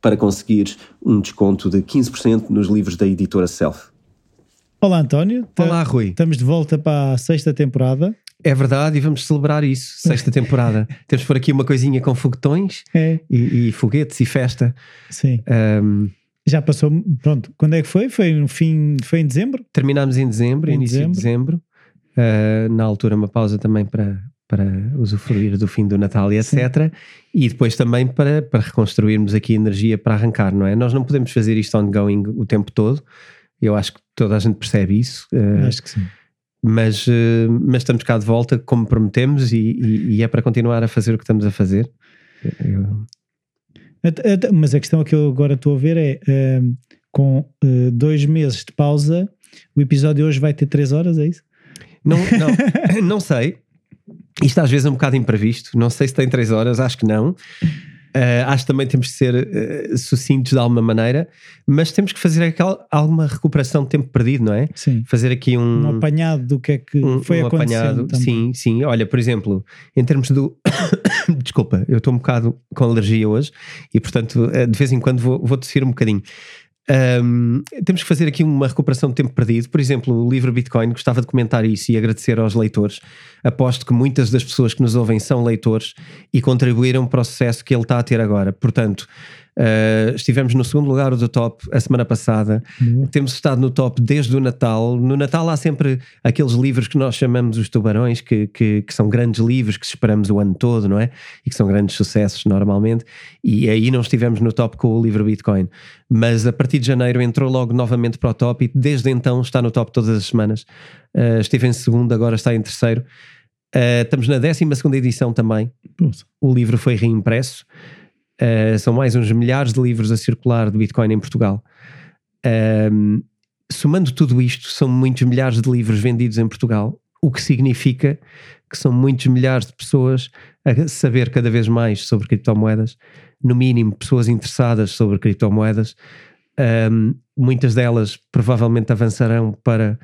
para conseguir um desconto de 15% nos livros da editora Self. Olá António. Olá Rui. Estamos de volta para a sexta temporada. É verdade e vamos celebrar isso, sexta temporada. Temos por aqui uma coisinha com foguetões é. e, e, foguetes e festa. Sim. Um, Já passou, pronto, quando é que foi? Foi no fim, foi em dezembro? Terminámos em dezembro, Em início dezembro. de dezembro. Uh, na altura uma pausa também para, para usufruir do fim do Natal e etc. E depois também para, para reconstruirmos aqui energia para arrancar, não é? Nós não podemos fazer isto ongoing o tempo todo. Eu acho que toda a gente percebe isso. uh, Acho que sim. mas, uh, mas estamos cá de volta como prometemos e, e- e é para continuar a fazer o que estamos a fazer. Eu- Mas a questão que eu agora estou a ver é: ehm, com eh, dois meses de pausa, o episódio hoje vai ter três horas, é isso? Não, não, não sei. Isto às vezes é um bocado imprevisto. Não sei se tem três horas, acho que não. Uh, acho que também temos que ser uh, sucintos de alguma maneira, mas temos que fazer aquela, alguma recuperação de tempo perdido, não é? Sim. Fazer aqui um, Um apanhado do que é que um- foi um apanhado. também. Sim, sim. Olha, por exemplo, em termos do. Desculpa, eu estou um bocado com alergia hoje e, portanto, eh, de vez em quando vou, vou tossir um bocadinho. Ahm, temos que fazer aqui uma recuperação de tempo perdido. Por exemplo, o livro Bitcoin, gostava de comentar isso e agradecer aos leitores. Aposto que muitas das pessoas que nos ouvem são leitores e contribuíram para o sucesso que ele está a ter agora. Portanto, ah, estivemos no segundo lugar do top a semana passada. Boa. Temos estado no top desde o Natal. No Natal há sempre aqueles livros que nós chamamos os tubarões, que, que, que são grandes livros que esperamos o ano todo, não é? E que são grandes sucessos normalmente. E aí não estivemos no top com o livro Bitcoin. Mas a partir de janeiro entrou logo novamente para o top e desde então está no top todas as semanas. Uh, esteve em segundo, agora está em terceiro. Uh, estamos na 12 segunda edição também. Poxa. O livro foi reimpresso. Uh, são mais uns milhares de livros a circular de Bitcoin em Portugal. Um, somando tudo isto, são muitos milhares de livros vendidos em Portugal, o que significa que são muitos milhares de pessoas a saber cada vez mais sobre criptomoedas, no mínimo pessoas interessadas sobre criptomoedas. Um, muitas delas provavelmente avançarão para,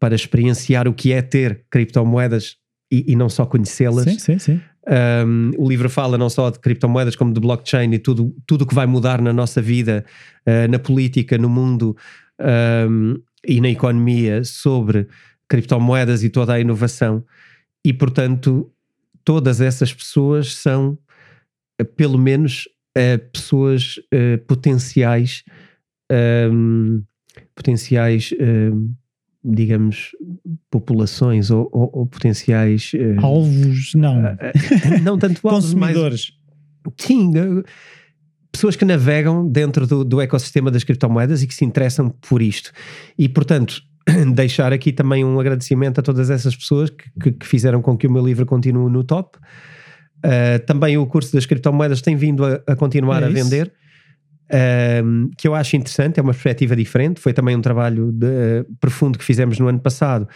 para experienciar o que é ter criptomoedas e, e não só conhecê-las. Sim, sim, sim. Um, o livro fala não só de criptomoedas como de blockchain e tudo o que vai mudar na nossa vida, uh, na política, no mundo um, e na economia sobre criptomoedas e toda a inovação. E portanto, todas essas pessoas são, pelo menos, uh, pessoas uh, potenciais, um, potenciais, digamos, populações ou, ou- ou potenciais. uh, Alvos, não. não tanto alvos, mas Consumidores. sim, eh, pessoas que navegam dentro do, do ecossistema das criptomoedas e que se interessam por isto. E, portanto, deixar aqui também um agradecimento a todas essas pessoas que, que- que fizeram com que o meu livro continue no top. Uh, também o curso das criptomoedas tem vindo a, a continuar É a vender. Um, que eu acho interessante, é uma perspectiva diferente. Foi também um trabalho de- profundo que fizemos no ano passado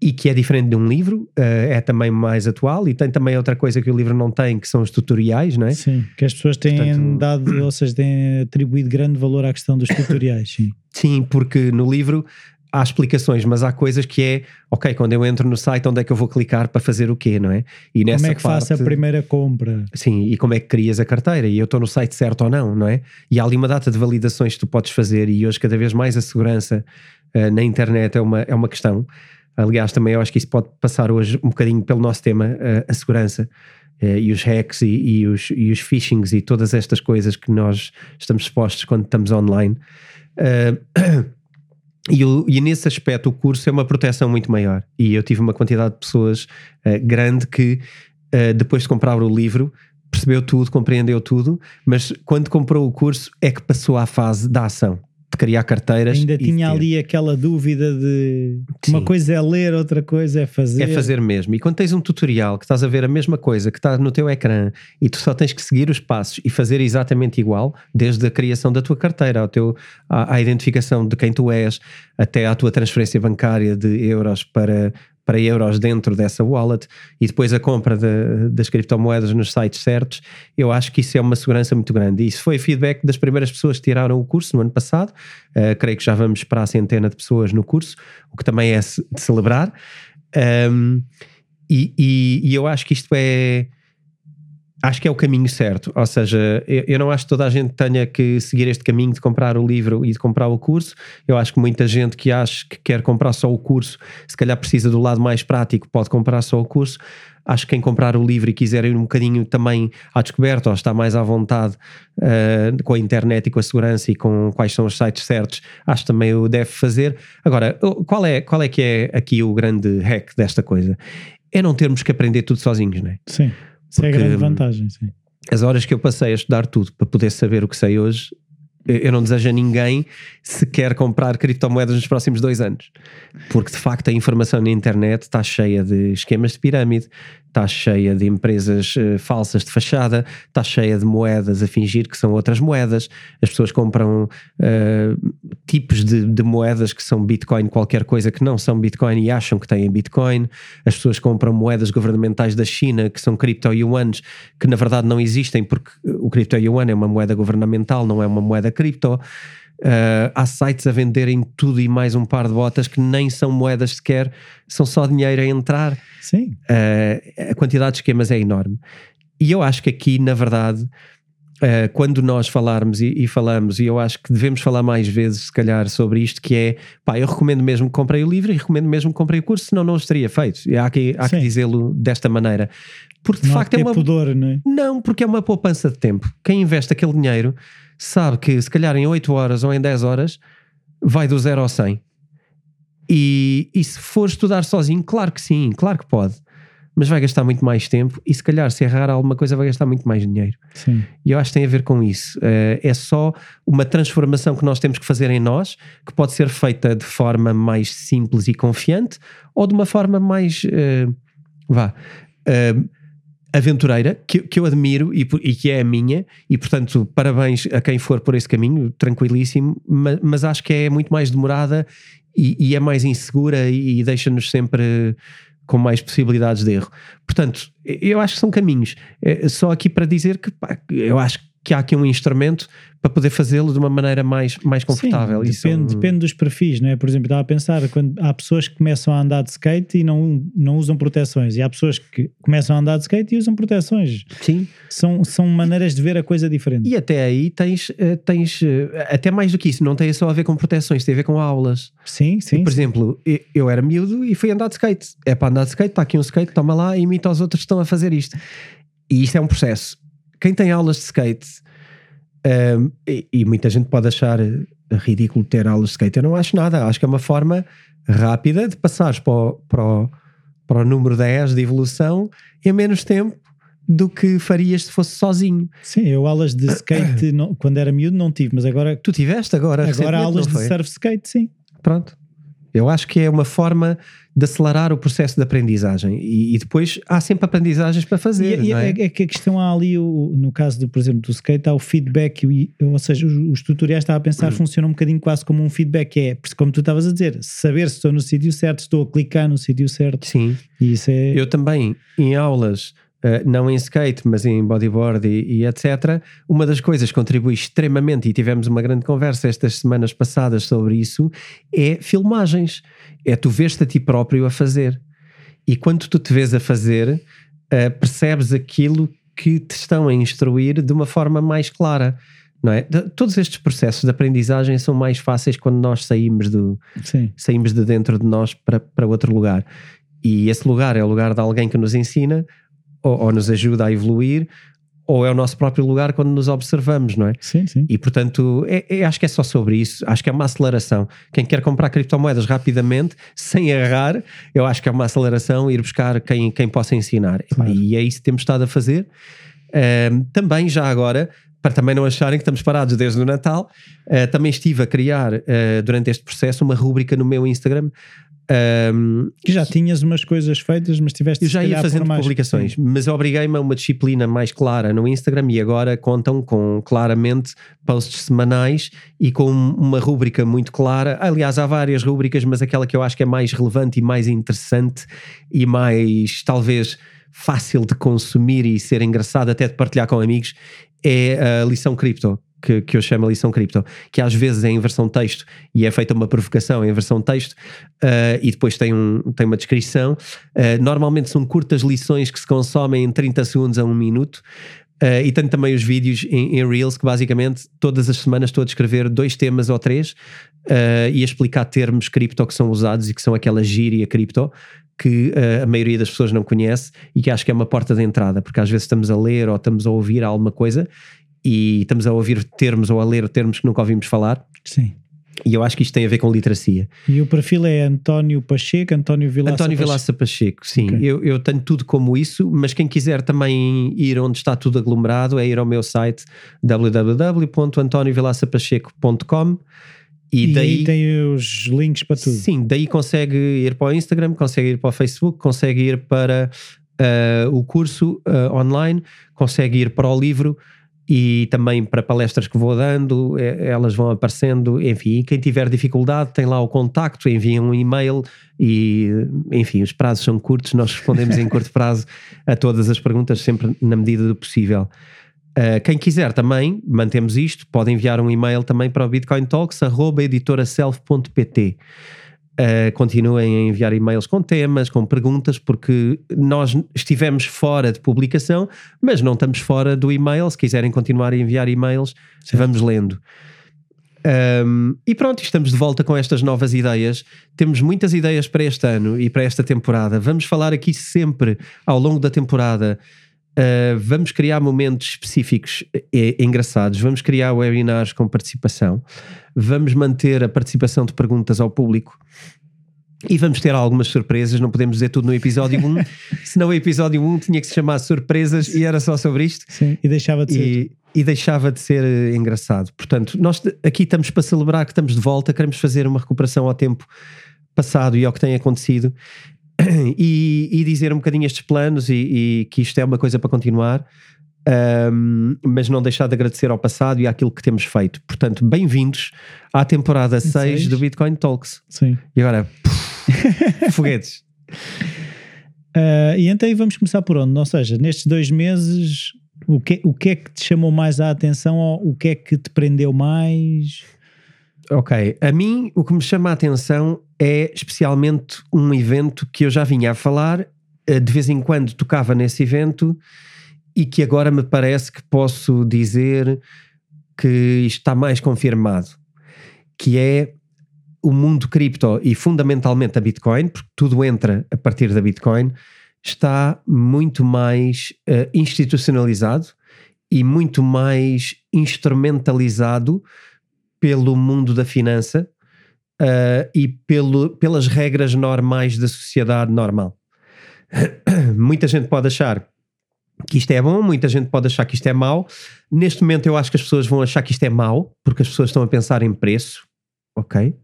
e que é diferente de um livro, uh, é também mais atual e tem também outra coisa que o livro não tem, que são os tutoriais, não é? Sim, que as pessoas têm Portanto- dado, ou seja, têm atribuído grande valor à questão dos tutoriais. Sim. Sim, porque no livro há explicações, mas há coisas que é, ok, quando eu entro no site, onde é que eu vou clicar para fazer o quê, não é? E nessa como é que parte, faço a primeira compra? Sim, e como é que crias a carteira? E eu estou no site certo ou não, não é? E há ali uma data de validações que tu podes fazer e hoje cada vez mais a segurança uh, na internet é uma, é uma questão. Aliás, também eu acho que isso pode passar hoje um bocadinho pelo nosso tema, uh, a segurança. Uh, e os hacks e, e, os, e os phishings e todas estas coisas que nós estamos expostos quando estamos online. Uh, E, e, nesse aspecto o curso é uma proteção muito maior. E eu tive uma quantidade de pessoas uh, grande que, uh, depois de comprar o livro, percebeu tudo, compreendeu tudo, mas quando comprou o curso é que passou à fase da ação de criar carteiras. Ainda tinha ali aquela dúvida de Sim. uma coisa é ler, outra coisa é fazer. É fazer mesmo. E quando tens um tutorial que estás a ver a mesma coisa que está no teu ecrã e tu só tens que seguir os passos e fazer exatamente igual, desde a criação da tua carteira, ao teu, à, à identificação de quem tu és, até à tua transferência bancária de euros para para euros dentro dessa wallet e depois a compra de, das criptomoedas nos sites certos, eu acho que isso é uma segurança muito grande. E isso foi feedback das primeiras pessoas que tiraram o curso no ano passado. Uh, creio que já vamos para a centena de pessoas no curso, o que também é de celebrar. Um, e, e, e eu acho que isto é acho que é o caminho certo. Ou seja, eu, eu, não acho que toda a gente tenha que seguir este caminho de comprar o livro e de comprar o curso. Eu acho que muita gente que acha que quer comprar só o curso, se calhar precisa do lado mais prático, pode comprar só o curso. Acho que quem comprar o livro e quiser ir um bocadinho também à descoberta ou está mais à vontade uh, com a internet e com a segurança e com quais são os sites certos, acho que também o deve fazer. Agora, qual é, qual é que é aqui o grande hack desta coisa? É não termos que aprender tudo sozinhos, não é? Sim. Isso é a grande vantagem, sim. As horas que eu passei a estudar tudo para poder saber o que sei hoje, eu não desejo a ninguém se quer comprar criptomoedas nos próximos dois anos. Porque de facto a informação na internet está cheia de esquemas de pirâmide, está cheia de empresas uh, falsas de fachada, está cheia de moedas a fingir que são outras moedas. As pessoas compram uh, tipos de, de, moedas que são Bitcoin, qualquer coisa que não são Bitcoin e acham que têm Bitcoin. As pessoas compram moedas governamentais da China que são cripto-yuans, que na verdade não existem porque o cripto-yuan é uma moeda governamental, não é uma moeda cripto. Uh, há sites a venderem tudo e mais um par de botas que nem são moedas sequer, são só dinheiro a entrar. Sim. Uh, a quantidade de esquemas é enorme. E eu acho que aqui, na verdade, uh, quando nós falarmos e, e, falamos, e eu acho que devemos falar mais vezes, se calhar, sobre isto, que é, pá, eu recomendo mesmo que comprei o livro e recomendo mesmo que comprei o curso, senão não os teria feito. E há que, há que dizê-lo desta maneira. Porque de não facto é uma. Pudor, não, é? não, porque é uma poupança de tempo. Quem investe aquele dinheiro sabe que se calhar em 8 horas ou em 10 horas vai do 0 ao 100. E, e se for estudar sozinho, claro que sim, claro que pode. Mas vai gastar muito mais tempo e se calhar se errar alguma coisa vai gastar muito mais dinheiro. Sim. E eu acho que tem a ver com isso. Uh, é só uma transformação que nós temos que fazer em nós, que pode ser feita de forma mais simples e confiante ou de uma forma mais. Uh, vá. Uh, aventureira, que, que eu admiro e, e, que é a minha, e portanto, parabéns a quem for por esse caminho, tranquilíssimo, mas, mas acho que é muito mais demorada e, e é mais insegura e, e deixa-nos sempre com mais possibilidades de erro. Portanto, eu acho que são caminhos. É só aqui para dizer que pá, eu acho que que há aqui um instrumento para poder fazê-lo de uma maneira mais, mais confortável. Sim, depende, depende dos perfis, não é? Por exemplo, estava a pensar, quando há pessoas que começam a andar de skate e não, não usam proteções, e há pessoas que começam a andar de skate e usam proteções. Sim. São, são maneiras de ver a coisa diferente. E até aí tens, eh, tens eh, até mais do que isso, não tem só a ver com proteções, tem a ver com aulas. Sim, sim. E, por sim. exemplo, eu era miúdo e fui andar de skate. É para andar de skate, está aqui um skate, toma lá e imita os outros que estão a fazer isto. E isto é um processo. Quem tem aulas de skate um, e, e, muita gente pode achar ridículo ter aulas de skate. Eu não acho nada. Acho que é uma forma rápida de passares para o, para o, para o número 10 de evolução em menos tempo do que farias se fosse sozinho. Sim, eu aulas de skate não, quando era miúdo não tive, mas agora. Tu tiveste agora? Agora aulas de surf skate, sim. Pronto. Eu acho que é uma forma de acelerar o processo de aprendizagem e, e depois há sempre aprendizagens para fazer. E, é? é? que a questão há ali, o, no caso, do, por exemplo, do skate, há o feedback, ou seja, os, os tutoriais, estava a pensar, uhum. funcionam um bocadinho quase como um feedback, é, como tu estavas a dizer, saber se estou no sítio certo, estou a clicar no sítio certo. Sim. E isso é... Eu também, em aulas uh, não em skate, mas em bodyboard e, e, etc. Uma das coisas que contribui extremamente, e tivemos uma grande conversa estas semanas passadas sobre isso, é filmagens. É tu vês-te a ti próprio a fazer. E quando tu te vês a fazer, uh, percebes aquilo que te estão a instruir de uma forma mais clara. Não é? Todos estes processos de aprendizagem são mais fáceis quando nós saímos, do, saímos de dentro de nós para, para outro lugar. E esse lugar é o lugar de alguém que nos ensina ou, ou, nos ajuda a evoluir, ou é o nosso próprio lugar quando nos observamos, não é? Sim, sim. E portanto, é, é, acho que é só sobre isso. Acho que é uma aceleração. Quem quer comprar criptomoedas rapidamente, sem errar, eu acho que é uma aceleração ir buscar quem, quem possa ensinar. Claro. E é isso que temos estado a fazer. Um, também, já agora, para também não acharem que estamos parados desde o Natal, uh, também estive a criar uh, durante este processo uma rúbrica no meu Instagram um, que já tinhas umas coisas feitas, mas tiveste Eu já ia fazendo publicações, sim. mas obriguei-me a uma disciplina mais clara no Instagram e agora contam com claramente posts semanais e com uma rúbrica muito clara. Aliás, há várias rúbricas, mas aquela que eu acho que é mais relevante e mais interessante e mais talvez fácil de consumir e ser engraçado até de partilhar com amigos é a lição cripto que, que eu chamo a lição cripto, que às vezes é em versão texto e é feita uma provocação em versão texto uh, e depois tem, um, tem uma descrição. Uh, normalmente são curtas lições que se consomem em 30 segundos a um minuto. Uh, e tenho também os vídeos em, em, Reels que basicamente todas as semanas estou a descrever dois temas ou três e a explicar termos cripto que são usados e que são aquela gíria cripto que uh, a maioria das pessoas não conhece e que acho que é uma porta de entrada, porque às vezes estamos a ler ou estamos a ouvir alguma coisa e estamos a ouvir termos ou a ler termos que nunca ouvimos falar. Sim. E eu acho que isto tem a ver com literacia. E o perfil é António Pacheco, António Vilaça António Vilaça Pacheco, sim. Okay. Eu, eu tenho tudo como isso, mas quem quiser também ir onde está tudo aglomerado é ir ao meu site www.antoniovilaçapacheco.com e, e daí tem os links para tudo. Sim, daí consegue ir para o Instagram, consegue ir para o Facebook, consegue ir para uh, o curso uh, online, consegue ir para o livro e também para palestras que vou dando, é, elas vão aparecendo, enfim, quem tiver dificuldade tem lá o contacto, envia um e-mail e, enfim, os prazos são curtos, nós respondemos em curto prazo a todas as perguntas, sempre na medida do possível. Uh, quem quiser também, mantemos isto, pode enviar um e-mail também para o bitcointalks.editoraself.pt Uh, continuem a enviar e-mails com temas, com perguntas, porque nós estivemos fora de publicação, mas não estamos fora do e-mail. Se quiserem continuar a enviar e-mails, certo. vamos lendo. Um, e pronto, estamos de volta com estas novas ideias. Temos muitas ideias para este ano e para esta temporada. Vamos falar aqui sempre ao longo da temporada. Uh, vamos criar momentos específicos e, engraçados. Vamos criar webinars com participação. Vamos manter a participação de perguntas ao público. E vamos ter algumas surpresas, não podemos dizer tudo no episódio 1, senão o episódio 1 tinha que se chamar Surpresas e era só sobre isto. Sim, e deixava de e, ser. E deixava de ser eh, engraçado. Portanto, nós aqui estamos para celebrar que estamos de volta, queremos fazer uma recuperação ao tempo passado e ao que tem acontecido e, e dizer um bocadinho estes planos e, e que isto é uma coisa para continuar. Um, mas não deixar de agradecer ao passado e àquilo que temos feito. Portanto, bem-vindos à temporada 6 do Bitcoin Talks. Sim. E agora, foguetes. Uh, e então vamos começar por onde? Ou seja, nestes dois meses, o que, o que é que te chamou mais a atenção ou o que é que te prendeu mais? Ok, a mim o que me chama a atenção é especialmente um evento que eu já vinha a falar, eh, de vez em quando tocava nesse evento e que agora me parece que posso dizer que está mais confirmado, que é o mundo cripto e fundamentalmente a Bitcoin, porque tudo entra a partir da Bitcoin, está muito mais uh, institucionalizado e muito mais instrumentalizado pelo mundo da finança uh, e pelo, pelas regras normais da sociedade normal. Muita gente pode achar que isto é bom, muita gente pode achar que isto é mau. Neste momento eu acho que as pessoas vão achar que isto é mau, porque as pessoas estão a pensar em preço, ok?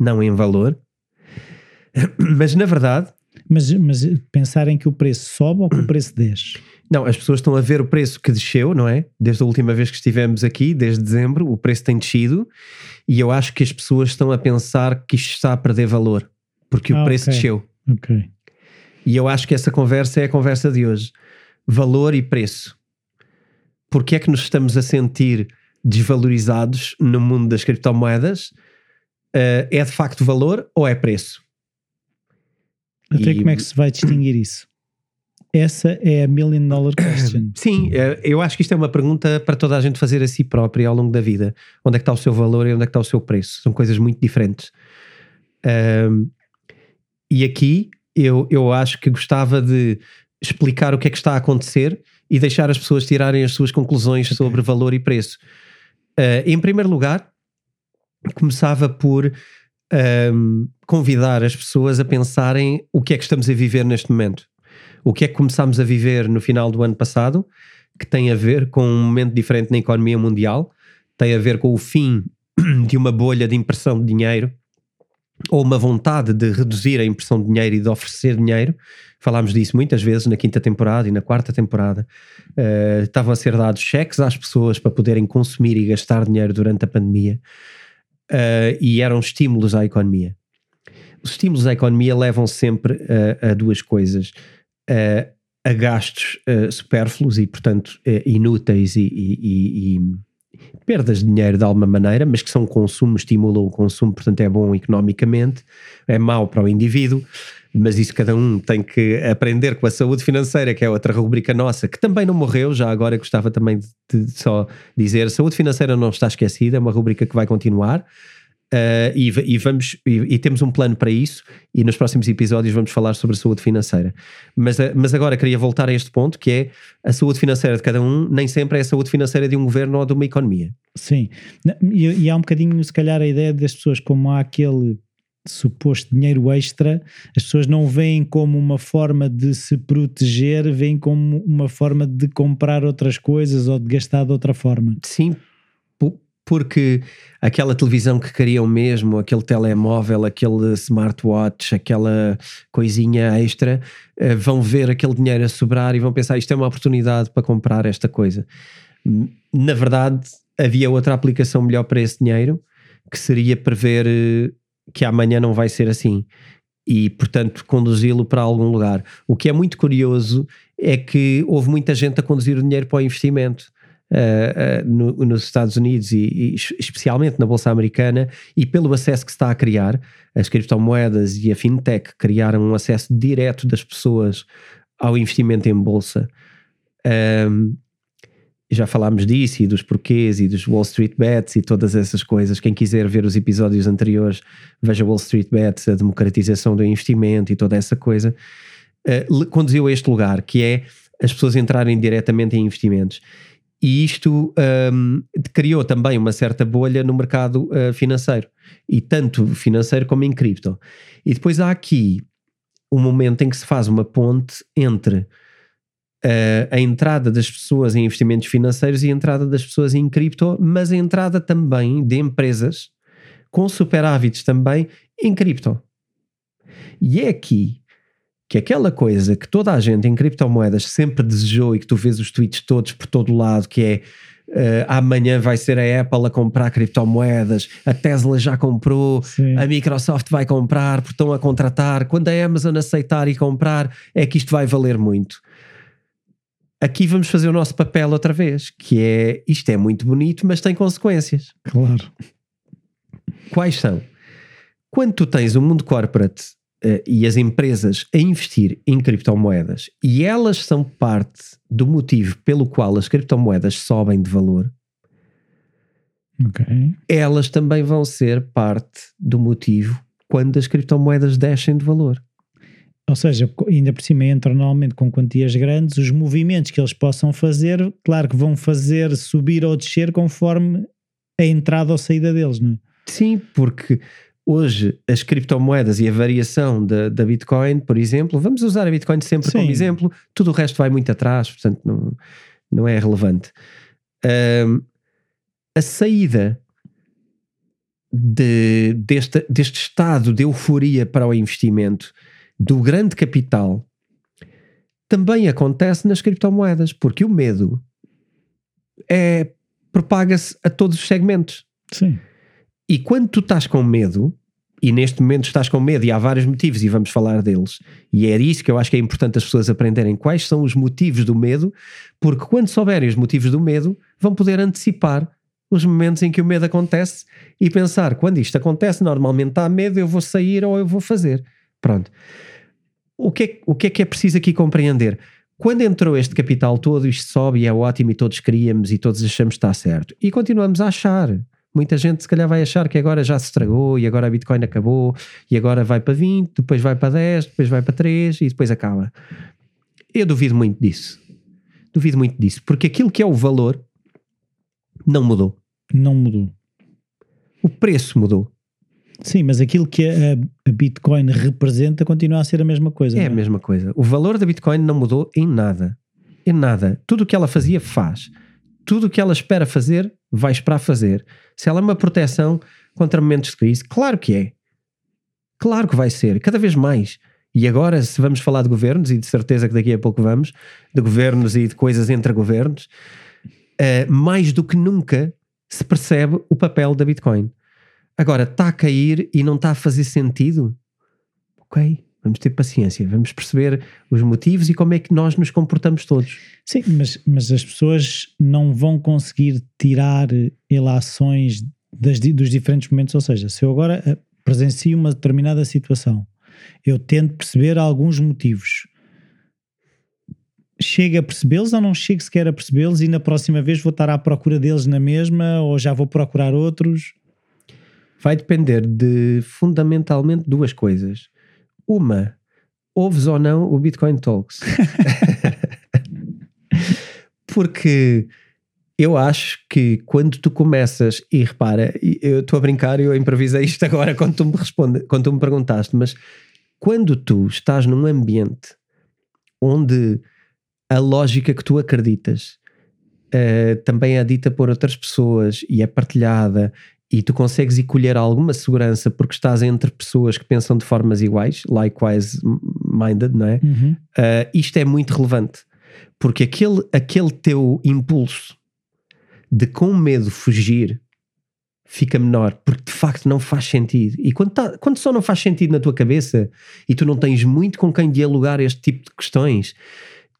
Não em valor. Mas na verdade. Mas, mas pensarem que o preço sobe ou que o preço desce? Não, as pessoas estão a ver o preço que desceu, não é? Desde a última vez que estivemos aqui, desde dezembro, o preço tem descido e eu acho que as pessoas estão a pensar que isto está a perder valor porque ah, o preço okay. desceu. Ok. E eu acho que essa conversa é a conversa de hoje. valor e preço. Porque é que nos estamos a sentir desvalorizados no mundo das criptomoedas? Uh, é de facto valor ou é preço? Até e... como é que se vai distinguir isso? Essa é a million dollar question. Sim, eh, eu acho que isto é uma pergunta para toda a gente fazer a si própria ao longo da vida. Onde é que está o seu valor e onde é que está o seu preço? São coisas muito diferentes. Um, e aqui eu, eu acho que gostava de explicar o que é que está a acontecer e deixar as pessoas tirarem as suas conclusões okay. sobre valor e preço. Uh, em primeiro lugar, começava por um, convidar as pessoas a pensarem o que é que estamos a viver neste momento o que é que começámos a viver no final do ano passado, que tem a ver com um momento diferente na economia mundial, tem a ver com o fim de uma bolha de impressão de dinheiro ou uma vontade de reduzir a impressão de dinheiro e de oferecer dinheiro. Falámos disso muitas vezes na quinta temporada e na quarta temporada. Uh, estavam a ser dados cheques às pessoas para poderem consumir e gastar dinheiro durante a pandemia uh, e eram estímulos à economia. Os estímulos à economia levam sempre a, a duas coisas uh, a gastos uh, supérfluos e, portanto, uh, inúteis e, e, e, perdas de dinheiro de alguma maneira, mas que são consumo, estimulam o consumo, portanto é bom economicamente, é mau para o indivíduo, mas isso cada um tem que aprender com a saúde financeira, que é outra rubrica nossa, que também não morreu, já agora gostava também de, de só dizer, saúde financeira não está esquecida, é uma rubrica que vai continuar, Uh, e, e, vamos e, e, temos um plano para isso e nos próximos episódios vamos falar sobre a saúde financeira. Mas, uh, mas agora queria voltar a este ponto que é a saúde financeira de cada um nem sempre é a saúde financeira de um governo ou de uma economia. Sim. E, e há um bocadinho se calhar a ideia das pessoas como há aquele suposto dinheiro extra, as pessoas não veem como uma forma de se proteger, veem como uma forma de comprar outras coisas ou de gastar de outra forma. Sim, porque aquela televisão que queriam mesmo, aquele telemóvel, aquele smartwatch, aquela coisinha extra, eh, vão ver aquele dinheiro a sobrar e vão pensar isto é uma oportunidade para comprar esta coisa. Na verdade, havia outra aplicação melhor para esse dinheiro, que seria prever eh, que amanhã não vai ser assim e, portanto, conduzi-lo para algum lugar. O que é muito curioso é que houve muita gente a conduzir o dinheiro para o investimento uh, no, nos Estados Unidos e, e, especialmente na Bolsa Americana e pelo acesso que está a criar, as criptomoedas e a fintech criaram um acesso direto das pessoas ao investimento em Bolsa. Um, já falámos disso e dos porquês e dos Wall Street Bets e todas essas coisas. Quem quiser ver os episódios anteriores, veja Wall Street Bets, a democratização do investimento e toda essa coisa. Uh, conduziu a este lugar, que é as pessoas entrarem diretamente em investimentos e isto um, criou também uma certa bolha no mercado uh, financeiro, e tanto financeiro como em cripto. E depois há aqui um momento em que se faz uma ponte entre uh, a entrada das pessoas em investimentos financeiros e a entrada das pessoas em cripto, mas a entrada também de empresas com superávites também em cripto. E é aqui que aquela coisa que toda a gente em criptomoedas sempre desejou e que tu vês os tweets todos por todo lado, que é uh, amanhã vai ser a Apple a comprar criptomoedas, a Tesla já comprou, Sim. a Microsoft vai comprar, porque estão a contratar, quando a Amazon aceitar e comprar, é que isto vai valer muito. Aqui vamos fazer o nosso papel outra vez, que é isto é muito bonito, mas tem consequências. Claro. Quais são? Quando tu tens o um mundo corporate e as empresas a investir em criptomoedas e elas são parte do motivo pelo qual as criptomoedas sobem de valor, okay. elas também vão ser parte do motivo quando as criptomoedas descem de valor. Ou seja, ainda por cima entram normalmente com quantias grandes, os movimentos que eles possam fazer, claro que vão fazer subir ou descer conforme a entrada ou saída deles, não é? Sim, porque hoje as criptomoedas e a variação da, da Bitcoin, por exemplo, vamos usar a Bitcoin sempre Sim. como exemplo, tudo o resto vai muito atrás, portanto não, não é relevante. Um, a saída de, deste, deste estado de euforia para o investimento do grande capital também acontece nas criptomoedas, porque o medo é propaga-se a todos os segmentos. Sim. E quando tu estás com medo, e neste momento estás com medo e há vários motivos e vamos falar deles. E é isso que eu acho que é importante as pessoas aprenderem quais são os motivos do medo, porque quando souberem os motivos do medo, vão poder antecipar os momentos em que o medo acontece e pensar, quando isto acontece, normalmente há medo, eu vou sair ou eu vou fazer. Pronto. O que é, o que, é que é preciso aqui compreender? Quando entrou este capital todo, isto sobe e é ótimo e todos queríamos e todos achamos que está certo. E continuamos a achar. Muita gente se calhar vai achar que agora já se estragou e agora a Bitcoin acabou e agora vai para 20, depois vai para 10, depois vai para 3 e depois acaba. Eu duvido muito disso. Duvido muito disso, porque aquilo que é o valor não mudou. Não mudou. O preço mudou. Sim, mas aquilo que a, a Bitcoin representa continua a ser a mesma coisa. É não a mesma coisa. O valor da Bitcoin não mudou em nada. Em nada. Tudo o que ela fazia, faz. Tudo o que ela espera fazer, vai esperar fazer. Se ela é uma proteção contra momentos de crise, claro que é. Claro que vai ser, cada vez mais. E agora, se vamos falar de governos, e de certeza que daqui a pouco vamos, de governos e de coisas entre governos, eh, mais do que nunca se percebe o papel da Bitcoin. Agora, está a cair e não está a fazer sentido? Ok, vamos ter paciência, vamos perceber os motivos e como é que nós nos comportamos todos. Sim, mas, mas as pessoas não vão conseguir tirar ilações das, di- dos diferentes momentos. Ou seja, se eu agora eh, presencio uma determinada situação, eu tento perceber alguns motivos. Chego a percebê-los ou não chego sequer a percebê-los e na próxima vez vou estar à procura deles na mesma ou já vou procurar outros? Vai depender de fundamentalmente duas coisas. Uma, ouves ou não o Bitcoin Talks? Porque eu acho que quando tu começas, e repara, e eu estou a brincar, eu improvisei isto agora quando tu me responde, quando tu me perguntaste, mas quando tu estás num ambiente onde a lógica que tu acreditas eh, também é dita por outras pessoas e é partilhada e tu consegues colher alguma segurança porque estás entre pessoas que pensam de formas iguais, likewise minded, não é? Uhum. Uh, isto é muito relevante porque aquele, aquele teu impulso de com medo fugir fica menor porque de facto não faz sentido. E quando, tá- quando só não faz sentido na tua cabeça e tu não tens muito com quem dialogar este tipo de questões,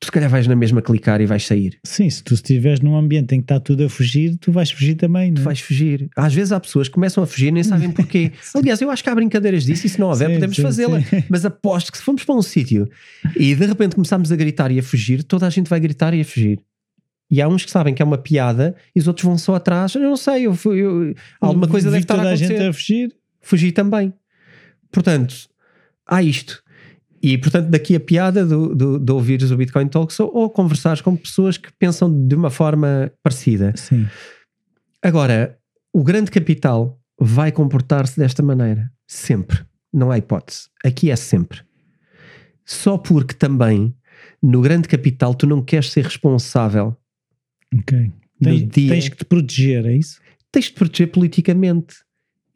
tu se calhar vais na mesma clicar e vais sair. Sim, se tu estiveres num ambiente em que está tudo a fugir, tu vais fugir também, não Tu é? vais fugir. Às vezes há pessoas que começam a fugir e nem sabem porquê. Aliás, eu acho que há brincadeiras disso e se não houver, Sim, podemos fazê-la. Mas aposto que se formos para um sítio e de repente começarmos a gritar e a fugir, toda a gente vai gritar e a fugir. E há uns que sabem que é uma piada e os outros vão só atrás. Eu não sei, eu, eu- alguma coisa deve estar a toda a acontecer. gente a fugir. Fugir também. Portanto, há isto. E portanto, daqui a piada do, do, de ouvires o Bitcoin Talks ou, ou conversares com pessoas que pensam de uma forma parecida. Sim. Agora, o grande capital vai comportar-se desta maneira. Sempre. Não há hipótese. Aqui é sempre. Só porque também no grande capital tu não queres ser responsável. Ok. Tens, dia- tens que te proteger, é isso? Tens de proteger politicamente.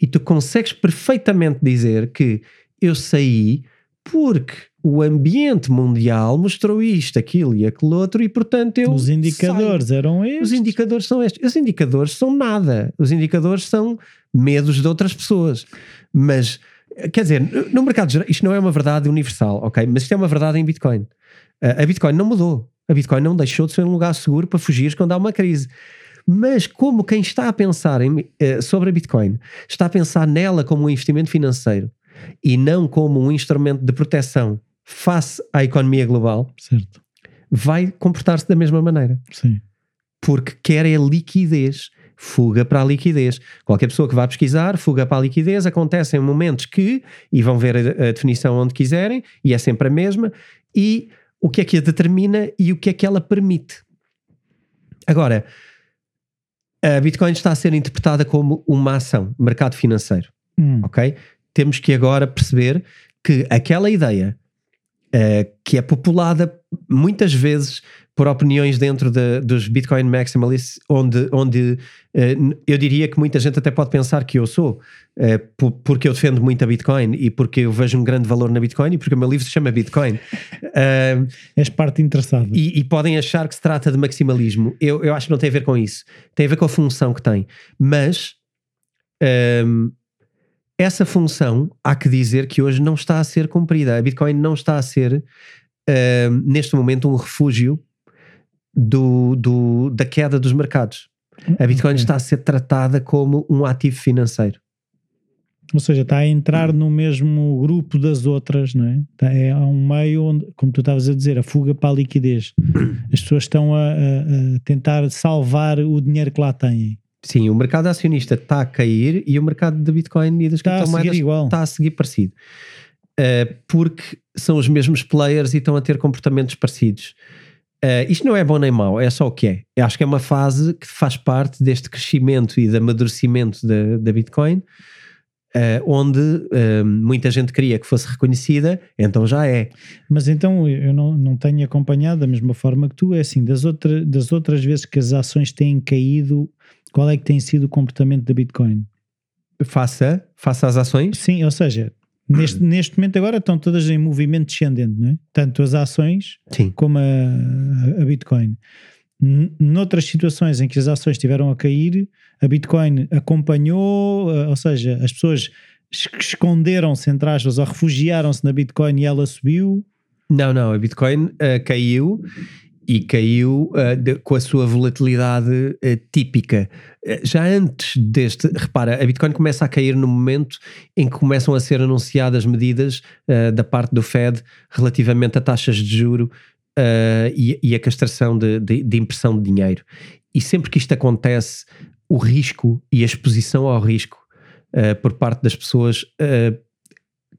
E tu consegues perfeitamente dizer que eu saí porque o ambiente mundial mostrou isto, aquilo e aquele outro e portanto eu Os saio. indicadores eram Os estes. indicadores são estes. Os indicadores são nada. Os indicadores são medos de outras pessoas. Mas, quer dizer, no mercado geral, isto não é uma verdade universal, ok? Mas isto é uma verdade em Bitcoin. A a Bitcoin não mudou. A Bitcoin não deixou de ser um lugar seguro para fugir quando há uma crise. Mas como quem está a pensar em, eh, sobre a Bitcoin está a pensar nela como um investimento financeiro e não como um instrumento de proteção face à economia global, Certo. vai comportar-se da mesma maneira Sim. porque quer é liquidez. Fuga para a liquidez. Qualquer pessoa que vá pesquisar, fuga para a liquidez, acontece em momentos que, e vão ver a, a definição onde quiserem, e é sempre a mesma, e o que é que a determina e o que é que ela permite. Agora, a Bitcoin está a ser interpretada como uma ação, mercado financeiro Hum. ok? Temos que agora perceber que aquela ideia eh, que é populada muitas vezes por opiniões dentro de- dos Bitcoin Maximalists, onde, onde n- eu diria que muita gente até pode pensar que eu sou, po- porque eu defendo muito a Bitcoin e porque eu vejo um grande valor na Bitcoin e porque o meu livro se chama Bitcoin. Eh, És parte interessada. e, e podem achar que se trata de maximalismo. Eu, eu acho que não tem a ver com isso. Tem a ver com a função que tem. Mas essa função, há que dizer que hoje não está a ser cumprida. A Bitcoin não está a ser, uh, neste momento, um refúgio do, do, da queda dos mercados. A Bitcoin Ok. está a ser tratada como um ativo financeiro. Ou seja, está a entrar no mesmo grupo das outras, não é? Está, é um meio onde, como tu estavas a dizer, a fuga para a liquidez. As pessoas estão a, a- a tentar salvar o dinheiro que lá têm. Sim, o mercado acionista está a cair e o mercado de Bitcoin e das Está criptomoedas está a seguir parecido. Uh, porque são os mesmos players e estão a ter comportamentos parecidos. Uh, isto não é bom nem mau, é só o que é. Eu acho que é uma fase que faz parte deste crescimento e de amadurecimento da, da Bitcoin, uh, onde uh, muita gente queria que fosse reconhecida, então já é. Mas então eu não, não tenho acompanhado da mesma forma que tu. É assim, das, outra, das outras vezes que as ações têm caído, qual é que tem sido o comportamento da Bitcoin? Faça, faça as ações. Sim, ou seja, neste, neste momento agora estão todas em movimento descendente, não é? Tanto as ações Sim. como a, a Bitcoin. Noutras situações em que as ações estiveram a cair, a Bitcoin acompanhou, eh, ou seja, as pessoas es- esconderam-se, entre aspas, ou refugiaram-se na Bitcoin e ela subiu. Não, não, a Bitcoin uh, caiu e caiu uh, de- com a sua volatilidade uh, típica. Uh, já antes deste, repara, a Bitcoin começa a cair no momento em que começam a ser anunciadas medidas da parte do Fed relativamente a taxas de juro e, e a castração de, de- de impressão de dinheiro. E sempre que isto acontece, o risco e a exposição ao risco uh, por parte das pessoas uh,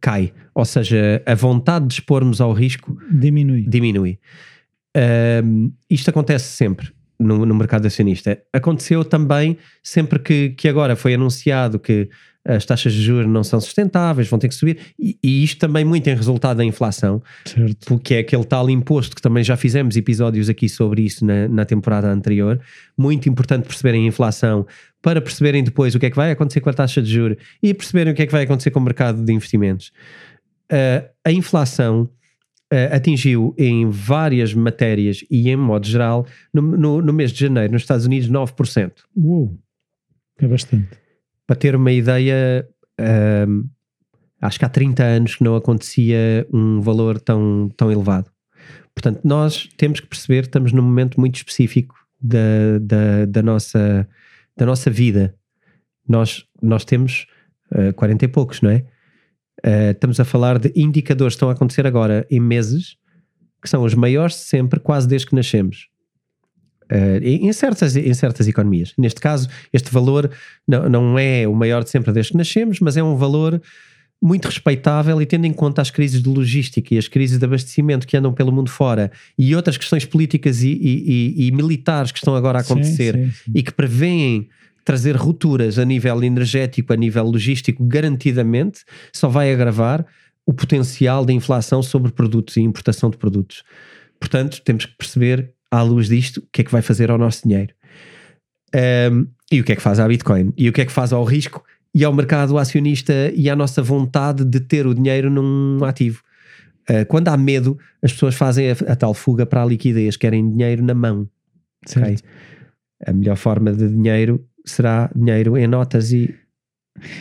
cai. Ou seja, a vontade de expormos ao risco Diminui. diminui. Ahm, isto acontece sempre no, no mercado acionista. Aconteceu também sempre que, que agora foi anunciado que as taxas de juros não são sustentáveis, vão ter que subir, e, e isto também muito em resultado da inflação, Certo. porque é aquele tal imposto que também já fizemos episódios aqui sobre isso na, na temporada anterior. Muito importante perceberem a inflação para perceberem depois o que é que vai acontecer com a taxa de juros e perceberem o que é que vai acontecer com o mercado de investimentos. Ah, a inflação ah, atingiu em várias matérias e em modo geral no, no, no mês de janeiro nos Estados Unidos 9%. Uou, é bastante. Para ter uma ideia, ahm, acho que há 30 anos que não acontecia um valor tão, tão elevado. Portanto, nós temos que perceber que estamos num momento muito específico da, da, da, nossa, da nossa vida. Nós, nós temos ah, 40 e poucos, não é? Ah, estamos a falar de indicadores que estão a acontecer agora em meses que são os maiores de sempre, quase desde que nascemos. Uh, em, certas, em certas economias. Neste caso, este valor não, não é o maior de sempre desde que nascemos, mas é um valor muito respeitável e tendo em conta as crises de logística e as crises de abastecimento que andam pelo mundo fora e outras questões políticas e, e- e- e militares que estão agora a Sim, acontecer sim, sim. e que prevêem trazer rupturas a nível energético, a nível logístico, garantidamente, só vai agravar o potencial de inflação sobre produtos e importação de produtos. Portanto, temos que perceber, à luz disto, o que é que vai fazer ao nosso dinheiro. Um, e o que é que faz à Bitcoin? E o que é que faz ao risco e ao mercado acionista e à nossa vontade de ter o dinheiro num ativo? Uh, quando há medo, as pessoas fazem a, a tal fuga para a liquidez, querem dinheiro na mão. Certo. ok? A melhor forma de dinheiro será dinheiro em notas e,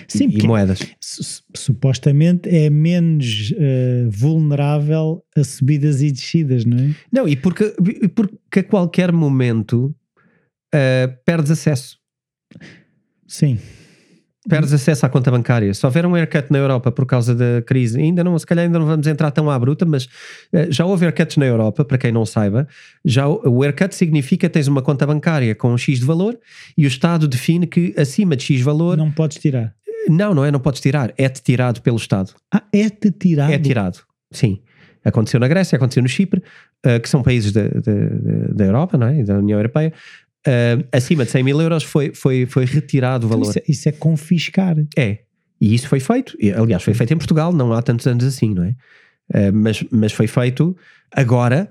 Sim, e porque moedas. su- supostamente é menos eh, vulnerável a subidas e descidas, não é? Não, e porque, e porque a qualquer momento uh, perdes acesso. Sim. Perdes acesso à conta bancária. Se houver um haircut na Europa por causa da crise, ainda não, se calhar ainda não vamos entrar tão à bruta, mas eh, já houve haircuts na Europa, para quem não saiba. Já o, haircut significa que tens uma conta bancária com um X de valor e o Estado define que acima de X valor. Não podes tirar. Não, não é, não podes tirar. É-te tirado pelo Estado. Ah, é-te tirado. É tirado, sim. Aconteceu na Grécia, aconteceu no Chipre, eh, que são países da, da, da- Europa, não é? Da União Europeia. Eh, acima de 100 mil euros foi, foi, foi retirado o Então valor. Isso, é, isso é confiscar. É. E isso foi feito. Aliás, foi feito em Portugal, não há tantos anos assim, não é? Eh, mas, mas foi feito agora,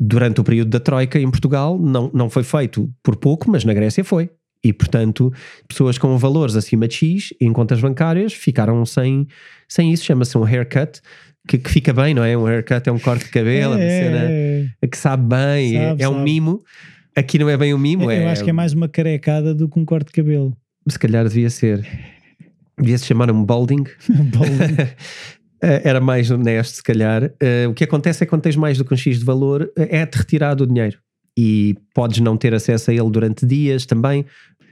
durante o período da Troika em Portugal, não, não foi feito por pouco, mas na Grécia foi. E, portanto, pessoas com valores acima de X em contas bancárias ficaram sem, sem isso. Chama-se um haircut, que, que fica bem, não é? Um haircut é um corte de cabelo, é uma cena É, que sabe bem, é- Sabe, é, um sabe. mimo. Aqui não é bem um mimo, eu é, acho que é mais uma carecada do que um corte de cabelo. se calhar devia ser. devia se chamar um bolding. Era mais honesto, se calhar. Uh, o que acontece é que quando tens mais do que um X de valor, é-te retirado o dinheiro. E podes não ter acesso a ele durante dias também,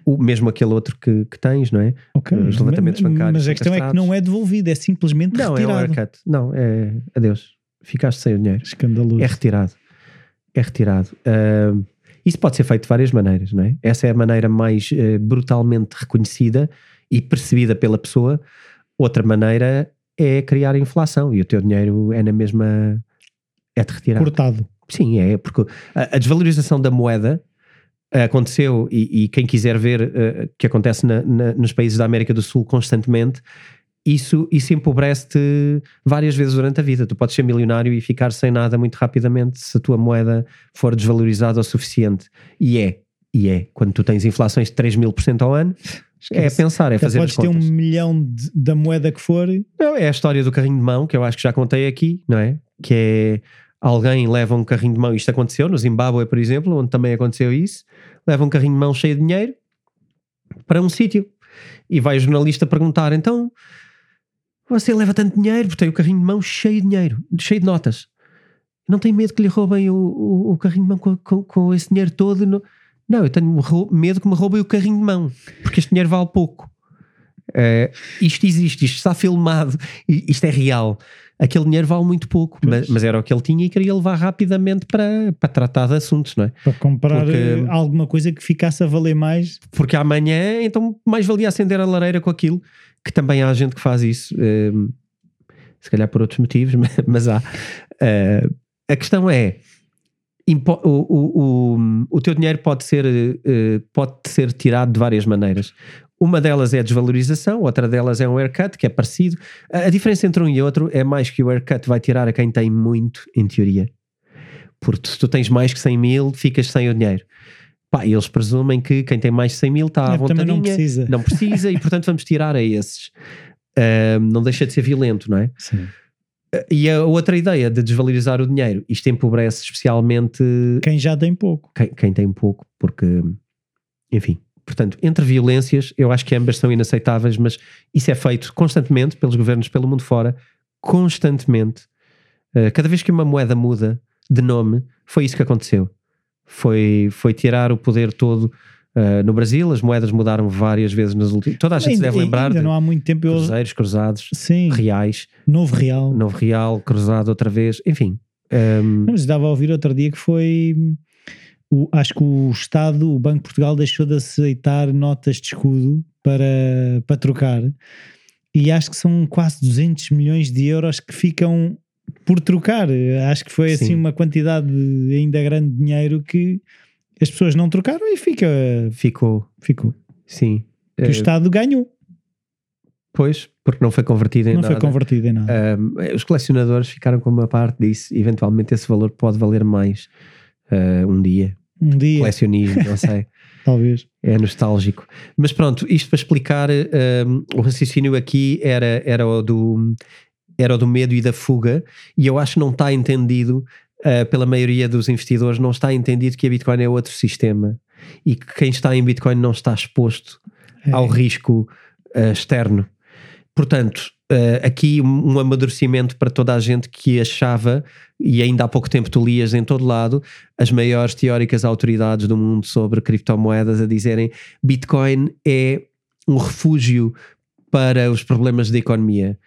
o, mesmo aquele outro que, que tens, não é? Ok. Os levantamentos bancários. Mas a questão é que não é devolvido, é simplesmente não, retirado. Não, é um haircut. Não, é adeus. Ficaste sem o dinheiro. Escandaloso. É retirado. É retirado. Uh, isso pode ser feito de várias maneiras, não é? Essa é a maneira mais uh, brutalmente reconhecida e percebida pela pessoa. Outra maneira é criar inflação e o teu dinheiro é na mesma. é-te retirado. Cortado. Sim, é, porque a, a desvalorização da moeda aconteceu e, e, quem quiser ver uh, que acontece na, na, nos países da América do Sul constantemente, isso, isso empobrece-te várias vezes durante a vida. Tu podes ser milionário e ficar sem nada muito rapidamente se a tua moeda for desvalorizada o suficiente. E é, e é. Quando tu tens inflações de 3 mil por cento ao ano, é pensar, é fazer podes ter um milhão de, da moeda que for. Não, é a história do carrinho de mão, que eu acho que já contei aqui, não é? Que é alguém leva um carrinho de mão, isto aconteceu no Zimbábue, por exemplo, onde também aconteceu isso, leva um carrinho de mão cheio de dinheiro para um sítio. E vai o jornalista perguntar, então, você leva tanto dinheiro, porque tem o carrinho de mão cheio de dinheiro, cheio de notas. Não tem medo que lhe roubem o, o, o carrinho de mão com, com, com, esse dinheiro todo? No... Não, eu tenho medo que me roubem o carrinho de mão, porque este dinheiro vale pouco. Uh, isto existe, isto está filmado, isto é real aquele dinheiro vale muito pouco, mas, mas, era o que ele tinha e queria levar rapidamente para, para tratar de assuntos, não é? Para comprar porque, eh, alguma coisa que ficasse a valer mais. Porque amanhã, então, mais valia acender a lareira com aquilo, que também há gente que faz isso, um, se calhar por outros motivos, mas, mas há. Uh, a questão é. O, o, o, o teu dinheiro pode ser, uh, pode ser tirado de várias maneiras. Uma delas é desvalorização, outra delas é um haircut, que é parecido. A, diferença entre um e outro é mais que o haircut vai tirar a quem tem muito, em teoria. Porque se tu tens mais que 100 mil, ficas sem o dinheiro. Pá, eles presumem que quem tem mais de 100 mil está à vontade. Não precisa. Não precisa e, portanto, vamos tirar a esses. Uh, não deixa de ser violento, não é? Sim. E a outra ideia de desvalorizar o dinheiro, isto empobrece especialmente quem já tem pouco. Quem, quem tem pouco, porque, enfim, Portanto, entre violências, eu acho que ambas são inaceitáveis, mas isso é feito constantemente pelos governos pelo mundo fora, constantemente. Uh, cada vez que uma moeda muda de nome, foi isso que aconteceu. Foi, foi tirar o poder todo. Uh, no Brasil, as moedas mudaram várias vezes nos últimos. Toda a gente ainda, se deve lembrar. Ainda de não há muito tempo. Cruzeiros, cruzados, Sim. reais. Novo real. Novo real, cruzado outra vez. Enfim. Um... Ehm, não, mas estava a ouvir outro dia que foi o, acho que o Estado, o Banco de Portugal, deixou de aceitar notas de escudo para, para trocar. E acho que são quase 200 milhões de euros que ficam por trocar. Acho que foi assim Sim. assim uma quantidade ainda grande de dinheiro que as pessoas não trocaram e fica. Ficou. Ficou. Sim. Que o Estado ganhou. Pois, porque não foi convertido em não nada. Não foi convertido em nada. Uh, os colecionadores ficaram com uma parte disso. Eventualmente esse valor pode valer mais uh, um dia. Um dia. Colecionismo, não sei. Talvez. É nostálgico. Mas pronto, isto para explicar, um, o raciocínio aqui era, era, o do, era o do medo e da fuga, e eu acho que não está entendido uh, pela maioria dos investidores, não está entendido que a Bitcoin é outro sistema e que quem está em Bitcoin não está exposto é. ao risco uh, externo. Portanto, uh, aqui um, um amadurecimento para toda a gente que achava, e ainda há pouco tempo tu lias em todo lado, as maiores teóricas autoridades do mundo sobre criptomoedas a dizerem Bitcoin é um refúgio para os problemas da economia.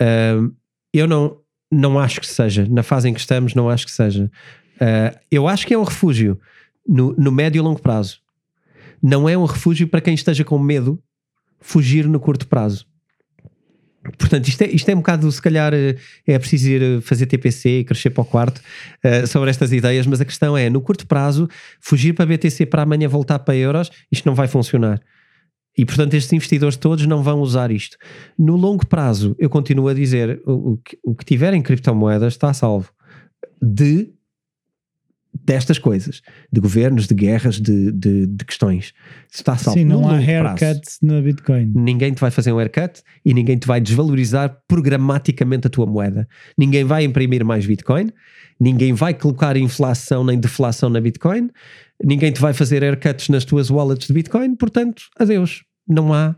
Uh, eu não, não acho que seja, na fase em que estamos, não acho que seja. Uh, eu acho que é um refúgio no, no médio e longo prazo. Não é um refúgio para quem esteja com medo fugir no curto prazo. Portanto, isto é, isto é um bocado, se calhar, eh, é preciso ir eh, fazer TPC e crescer para o quarto uh, sobre estas ideias, mas a questão é, no curto prazo, fugir para BTC para amanhã voltar para euros, isto não vai funcionar. E, portanto, estes investidores todos não vão usar isto. No longo prazo, eu continuo a dizer, o, o, que, o que tiver em criptomoedas está salvo de destas coisas, de governos, de guerras, de, de, de questões. Está salvo. Sim, não há haircuts na Bitcoin. Ninguém te vai fazer um haircut e ninguém te vai desvalorizar programaticamente a tua moeda. Ninguém vai imprimir mais Bitcoin, ninguém vai colocar inflação nem deflação na Bitcoin, ninguém te vai fazer haircuts nas tuas wallets de Bitcoin, portanto, adeus. Não há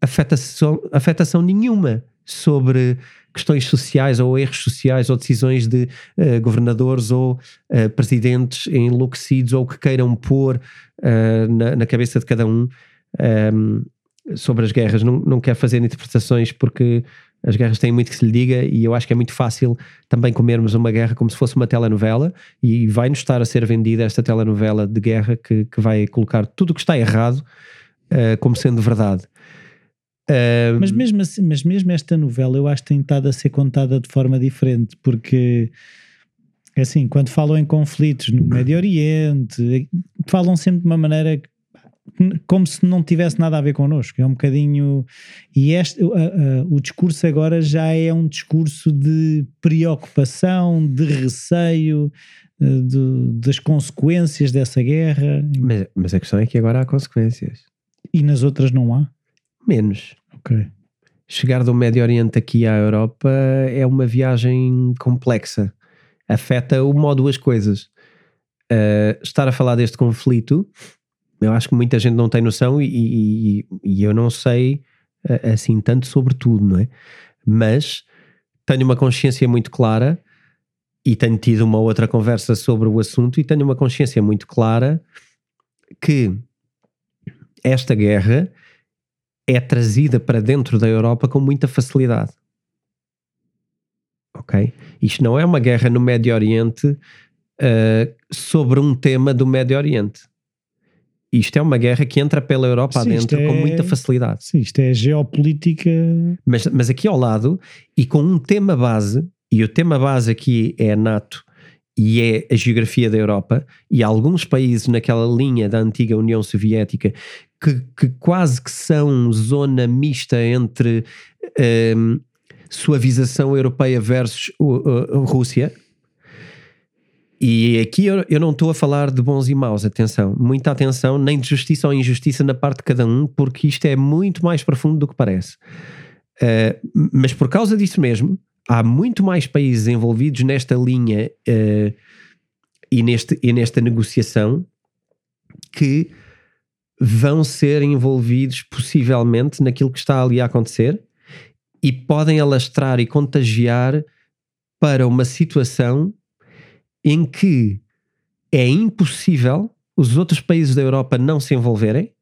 afetação, afetação nenhuma sobre questões sociais ou erros sociais ou decisões de uh, governadores ou uh, presidentes enlouquecidos ou que queiram pôr uh, na, na, cabeça de cada um, um ehm, sobre as guerras. Não, não quero fazer interpretações porque as guerras têm muito que se lhe diga e eu acho que é muito fácil também comermos uma guerra como se fosse uma telenovela e vai-nos estar a ser vendida esta telenovela de guerra que, que vai colocar tudo o que está errado uh, como sendo verdade. Uh, mas, mesmo assim, mas mesmo esta novela eu acho que tem estado a ser contada de forma diferente porque é assim, quando falam em conflitos no Médio Oriente falam sempre de uma maneira como se não tivesse nada a ver connosco. É um bocadinho. E este, uh, uh, o discurso agora já é um discurso de preocupação, de receio uh, de, das consequências dessa guerra. Mas, mas, a questão é que agora há consequências. E nas outras não há? Menos. Ok. Chegar do Médio Oriente aqui à Europa é uma viagem complexa. Afeta uma ou duas coisas. Uh, estar a falar deste conflito eu acho que muita gente não tem noção e, e, e eu não sei eh, assim tanto sobre tudo, não é? Mas tenho uma consciência muito clara e tenho tido uma outra conversa sobre o assunto e tenho uma consciência muito clara que esta guerra é trazida para dentro da Europa com muita facilidade. Ok? Isto não é uma guerra no Médio Oriente uh, sobre um tema do Médio Oriente isto é uma guerra que entra pela Europa Sim, adentro é, com muita facilidade. Sim, isto é geopolítica. Mas, mas aqui ao lado, e com um tema base, e o tema base aqui é a NATO e é a geografia da Europa, e alguns países naquela linha da antiga União Soviética que, que quase que são zona mista entre um, suavização europeia versus uh, uh, Rússia e aqui eu, eu não estou a falar de bons e maus, atenção, muita atenção, nem de justiça ou injustiça na parte de cada um, porque isto é muito mais profundo do que parece. Uh, mas por causa disso mesmo, há muito mais países envolvidos nesta linha uh, e, neste, e nesta negociação que vão ser envolvidos possivelmente naquilo que está ali a acontecer e podem alastrar e contagiar para uma situação em que é impossível os outros países da Europa não se envolverem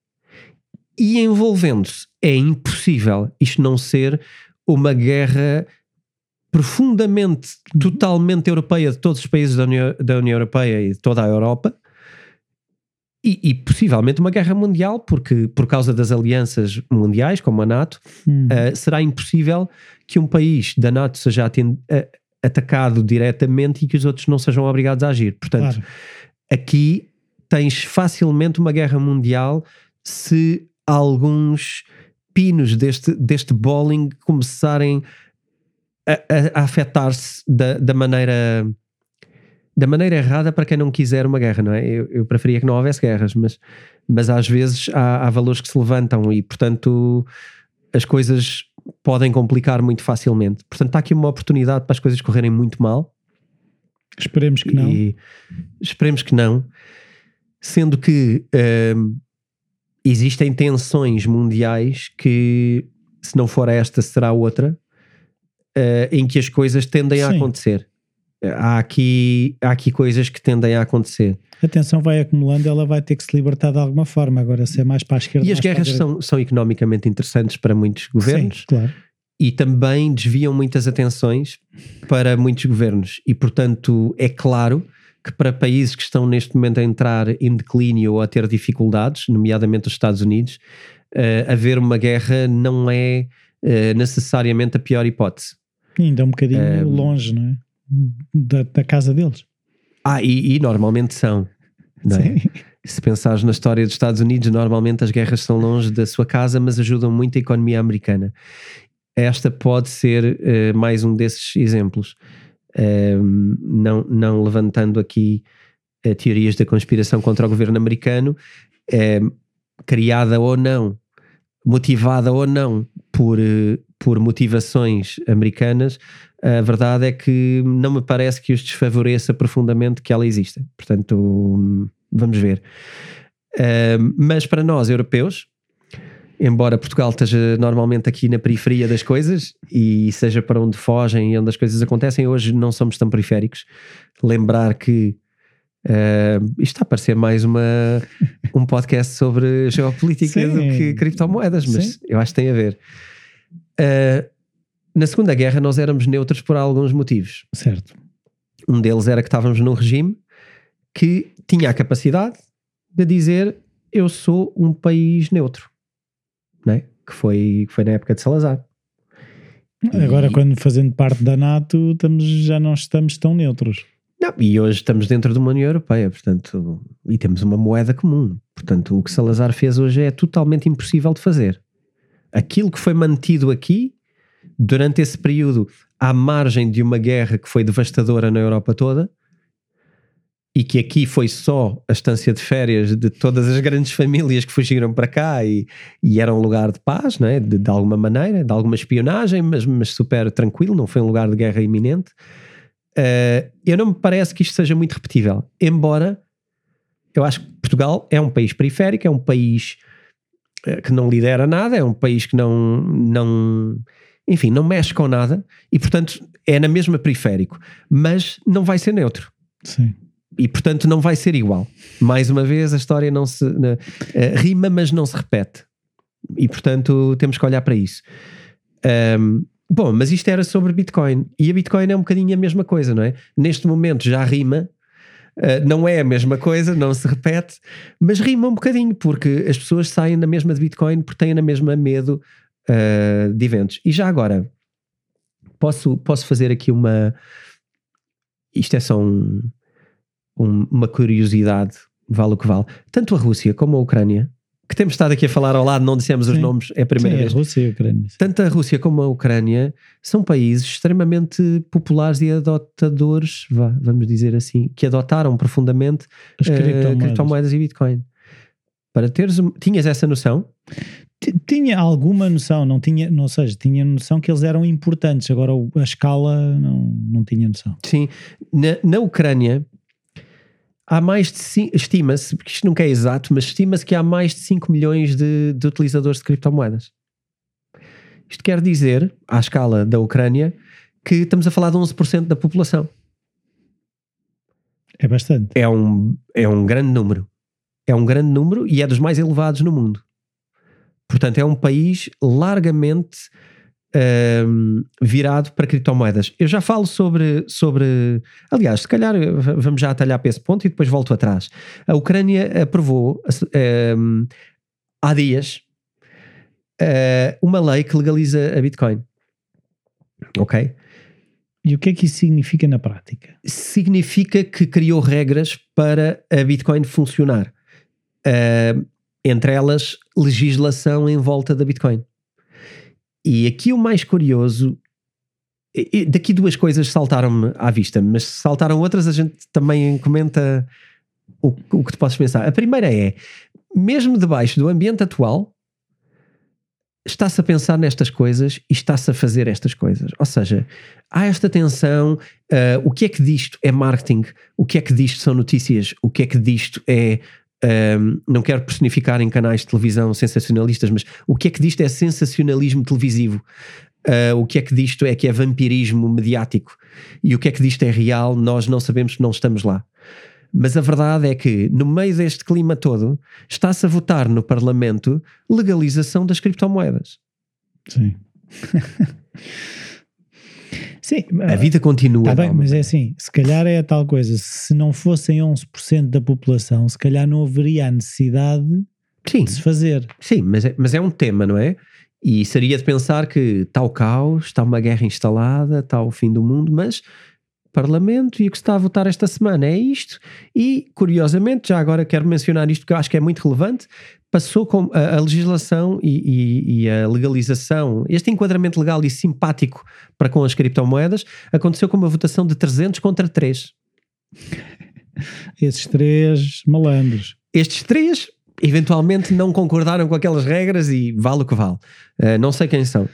e envolvendo-se é impossível isto não ser uma guerra profundamente, totalmente europeia de todos os países da União, da União Europeia e de toda a Europa e, e, possivelmente uma guerra mundial, porque por causa das alianças mundiais, como a NATO, hum. uh, será impossível que um país da NATO seja atend, uh, atacado diretamente e que os outros não sejam obrigados a agir. Portanto, claro. aqui tens facilmente uma guerra mundial se alguns pinos deste, deste bowling começarem a, a, a afetar-se da, da maneira da maneira errada para quem não quiser uma guerra, não é? Eu, eu preferia que não houvesse guerras, mas, mas às vezes há, há valores que se levantam e, portanto, as coisas podem complicar muito facilmente. Portanto, está aqui uma oportunidade para as coisas correrem muito mal. Esperemos que não. esperemos que não. Sendo que um, existem tensões mundiais que, se não for esta, será outra, uh, em que as coisas tendem Sim. a acontecer. Há aqui, há aqui coisas que tendem a acontecer a tensão vai acumulando, ela vai ter que se libertar de alguma forma. Agora, se é mais para a esquerda. E as guerras são, são economicamente interessantes para muitos governos. Sim, claro. E também desviam muitas atenções para muitos governos. E, portanto, é claro que para países que estão neste momento a entrar em declínio ou a ter dificuldades, nomeadamente os Estados Unidos, uh, haver uma guerra não é uh, necessariamente a pior hipótese. ainda é um bocadinho uh, longe, não é? Da, da casa deles. Ah, e, e normalmente são. Não é? Se pensares na história dos Estados Unidos, normalmente as guerras são longe da sua casa, mas ajudam muito a economia americana. Esta pode ser uh, mais um desses exemplos. Uh, não, não levantando aqui uh, teorias da conspiração contra o governo americano, criada ou não, motivada ou não por, eh, por motivações americanas, a verdade é que não me parece que os desfavoreça profundamente que ela exista. Portanto, vamos ver. Uh, mas para nós, europeus, embora Portugal esteja normalmente aqui na periferia das coisas e seja para onde fogem e onde as coisas acontecem, hoje não somos tão periféricos. Lembrar que uh, isto está a parecer mais uma, um podcast sobre geopolítica Sim. do que criptomoedas, mas Sim. eu acho que tem a ver. Uh, na Segunda Guerra nós éramos neutros por alguns motivos. Certo. Um deles era que estávamos num regime que tinha a capacidade de dizer eu sou um país neutro, não é? que, foi, que foi na época de Salazar. Agora, E- quando fazendo parte da NATO, estamos, já não estamos tão neutros. Não, e hoje estamos dentro de uma União Europeia, portanto, e temos uma moeda comum. Portanto, o que Salazar fez hoje é totalmente impossível de fazer. Aquilo que foi mantido aqui, durante esse período, à margem de uma guerra que foi devastadora na Europa toda, e que aqui foi só a estância de férias de todas as grandes famílias que fugiram para cá e, e era um lugar de paz, não é? de, de alguma maneira, de alguma espionagem, mas, mas super tranquilo, não foi um lugar de guerra iminente. Uh, eu não me parece que isto seja muito repetível, embora eu acho que Portugal é um país periférico, é um país uh, que não lidera nada, é um país que não, não, enfim, não mexe com nada e, portanto, é na mesma periférico, mas não vai ser neutro Sim. e portanto não vai ser igual. Mais uma vez a história não se eh, rima, mas não se repete. E portanto temos que olhar para isso. Ahm, bom, mas isto era sobre Bitcoin e a Bitcoin é um bocadinho a mesma coisa, não é? Neste momento já rima. eh, não é a mesma coisa, não se repete, mas rima um bocadinho porque as pessoas saem na mesma de Bitcoin porque têm na mesma medo eh, de eventos. E já agora, posso, posso fazer aqui uma. Isto é só um, um- uma curiosidade, vale o que vale. Tanto a Rússia como a Ucrânia, que temos estado aqui a falar ao lado, não dissemos os Sim. nomes, é a primeira Sim, vez. a Rússia e a Ucrânia. Tanto a Rússia como a Ucrânia são países extremamente populares e adotadores, vá, vamos dizer assim, que adotaram profundamente As eh, criptomoedas. criptomoedas e Bitcoin. Para teres, tinhas essa noção? Tinha alguma noção, não tinha, não, ou seja, tinha noção que eles eram importantes, agora a escala não, não tinha noção. Sim. Na, na Ucrânia há mais de estima-se, porque isto nunca é exato, mas estima-se que há mais de 5 milhões de, de utilizadores de criptomoedas. Isto quer dizer, à escala da Ucrânia, que estamos a falar de 11% da população. É bastante. É um, é um grande número. É um grande número e é dos mais elevados no mundo. Portanto, é um país largamente hum, virado para criptomoedas. Eu já falo sobre, sobre. Aliás, se calhar vamos já atalhar para esse ponto e depois volto atrás. A Ucrânia aprovou hum, há dias eh, uma lei que legaliza a Bitcoin. Ok? E o que é que isso significa na prática? significa que criou regras para a Bitcoin funcionar. Uh, entre elas, legislação em volta da Bitcoin. E aqui o mais curioso. Daqui duas coisas saltaram-me à vista, mas saltaram outras, a gente também comenta o, o que tu podes pensar. A primeira é: mesmo debaixo do ambiente atual, está-se a pensar nestas coisas e está-se a fazer estas coisas. Ou seja, há esta tensão. uh, o que é que disto é marketing? O que é que disto são notícias? O que é que disto é. Um, não quero personificar em canais de televisão sensacionalistas, mas o que é que disto é sensacionalismo televisivo? Uh, o que é que disto é que é vampirismo mediático? E o que é que disto é real? Nós não sabemos que não estamos lá. Mas a verdade é que, no meio deste clima todo, está-se a votar no Parlamento legalização das criptomoedas. Sim. Sim, A vida continua. Está bem, Dalma. mas é assim, se calhar é a tal coisa, se não fossem 11% da população, se calhar não haveria a necessidade Sim, de se fazer. sim mas, é, mas é um tema, não é? E seria de pensar que está o caos, está uma guerra instalada, está o fim do mundo, mas Parlamento e o que se está a votar esta semana é isto. E, curiosamente, já agora quero mencionar isto porque eu acho que é muito relevante, passou com a, a legislação e, e- e a legalização, este enquadramento legal e simpático para com as criptomoedas, aconteceu com uma votação de 300 contra 3. Esses três malandros. Estes três eventualmente não concordaram com aquelas regras e vale o que vale. Uh, não sei quem são,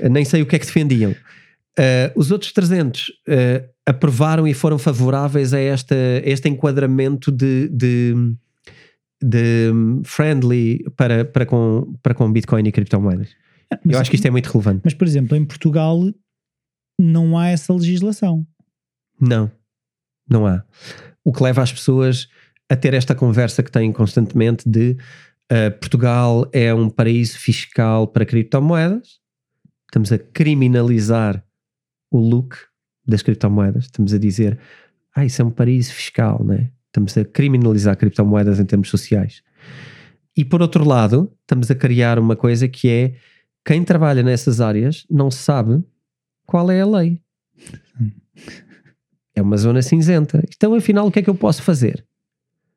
Uh, nem sei o que é que defendiam. Uh, os outros 300 uh, aprovaram e foram favoráveis a, esta, a este enquadramento de, de, de hum, friendly para, para, com, para com Bitcoin e criptomoedas. Mas, Eu acho que isto é muito relevante. mas, por exemplo, em Portugal não há essa legislação. Não, não há. O que leva as pessoas a ter esta conversa que têm constantemente de uh, Portugal é um paraíso fiscal para criptomoedas, estamos a criminalizar o look das criptomoedas, estamos a dizer, ah, isso é um paraíso fiscal, né? Estamos a criminalizar criptomoedas em termos sociais. E por outro lado, estamos a criar uma coisa que é quem trabalha nessas áreas não sabe qual é a lei. É uma zona cinzenta. Então, afinal, o que é que eu posso fazer?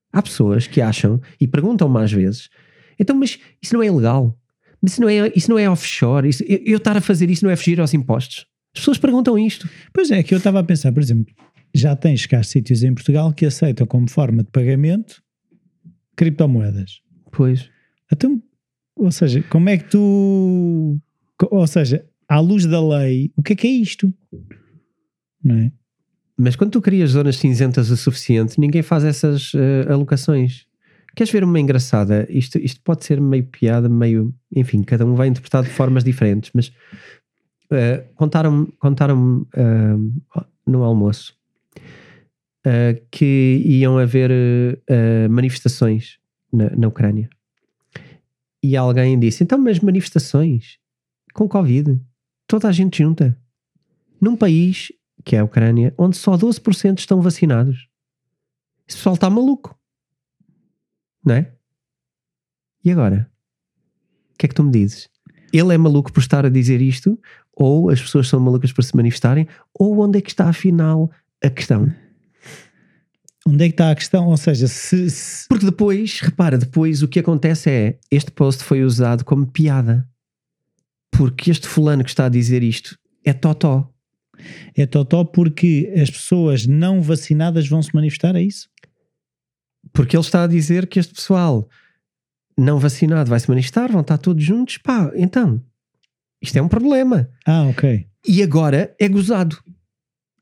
Há pessoas que acham e perguntam-me às vezes: então, mas isso não é ilegal? Mas isso não é, isso não é offshore? Isso, eu, eu estar a fazer isso não é fugir aos impostos? As pessoas perguntam isto. Pois é, que eu estava a pensar, por exemplo, já tens cá sítios em Portugal que aceitam como forma de pagamento criptomoedas. Pois. Então, ou seja, como é que tu. Ou seja, à luz da lei, o que é que é isto? Não é? Mas quando tu crias zonas cinzentas o suficiente, ninguém faz essas uh, alocações. Queres ver uma engraçada? Isto, isto pode ser meio piada, meio. Enfim, cada um vai interpretar de formas diferentes, mas uh, contaram-me contaram uh, no almoço que iam haver manifestações na, na Ucrânia. E alguém disse: então, mas manifestações com Covid, toda a gente junta. Num país que é a Ucrânia, onde só 12% estão vacinados. Esse pessoal está maluco. Não é? E agora? O que é que tu me dizes? Ele é maluco por estar a dizer isto? Ou as pessoas são malucas por se manifestarem? Ou onde é que está afinal a questão? Onde é que está a questão? Ou seja, se, se... Porque depois, repara, depois o que acontece é este post foi usado como piada. Porque este fulano que está a dizer isto é totó. É totó porque as pessoas não vacinadas vão se manifestar, é isso? Porque ele está a dizer que este pessoal não vacinado vai se manifestar, vão estar todos juntos. Pá, então, isto é um problema. Ah, ok. E agora é gozado.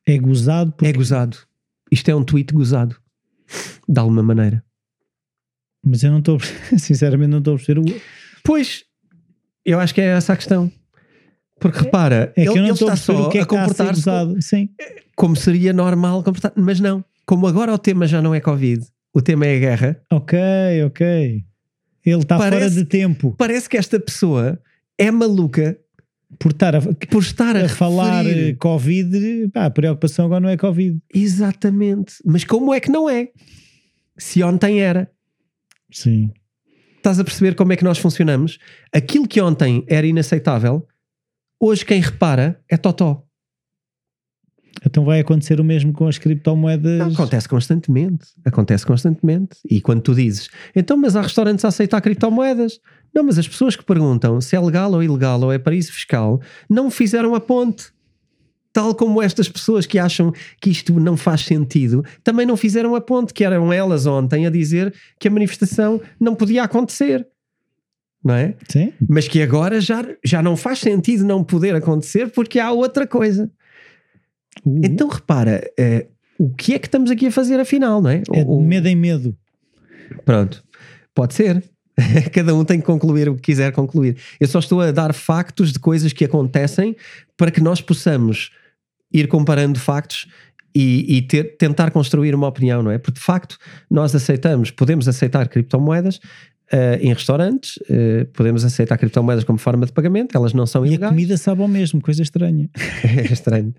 É gozado porque... É gozado. Isto é um tweet gozado. De alguma maneira. Mas eu não estou, sinceramente, não estou a perceber o. Pois, eu acho que é essa a questão. Porque repara, É que ele, eu não ele está só o que é a comportar-se como, gozado. Sim. como seria normal comportar mas não. Como agora o tema já não é Covid, o tema é a guerra, Ok, ok. Ele está fora Parece- de tempo parece que esta pessoa é maluca por estar a, por estar a, a falar Covid. Pá, a preocupação agora não é Covid. Exatamente. Mas como é que não é? Se ontem era. Sim. Estás a perceber como é que nós funcionamos? Aquilo que ontem era inaceitável, hoje quem repara é totó. Então vai acontecer o mesmo com as criptomoedas. Não, acontece constantemente. Acontece constantemente. E quando tu dizes, então, mas há restaurantes a aceitar criptomoedas? Não, mas as pessoas que perguntam se é legal ou ilegal ou é paraíso fiscal não fizeram a ponte. Tal como estas pessoas que acham que isto não faz sentido também não fizeram a ponte, que eram elas ontem a dizer que a manifestação não podia acontecer. Não é? Sim. Mas que agora já, já não faz sentido não poder acontecer porque há outra coisa. O- Então repara, eh, o que é que estamos aqui a fazer afinal, não é? é O- medo em medo. Pronto, pode ser. Cada um tem que concluir o que quiser concluir. Eu só estou a dar factos de coisas que acontecem para que nós possamos ir comparando factos e, e ter- tentar construir uma opinião, não é? Porque de facto nós aceitamos, podemos aceitar criptomoedas eh, em restaurantes, eh, podemos aceitar criptomoedas como forma de pagamento, elas não são E a ilegais. comida sabe ao mesmo, coisa estranha. é estranho.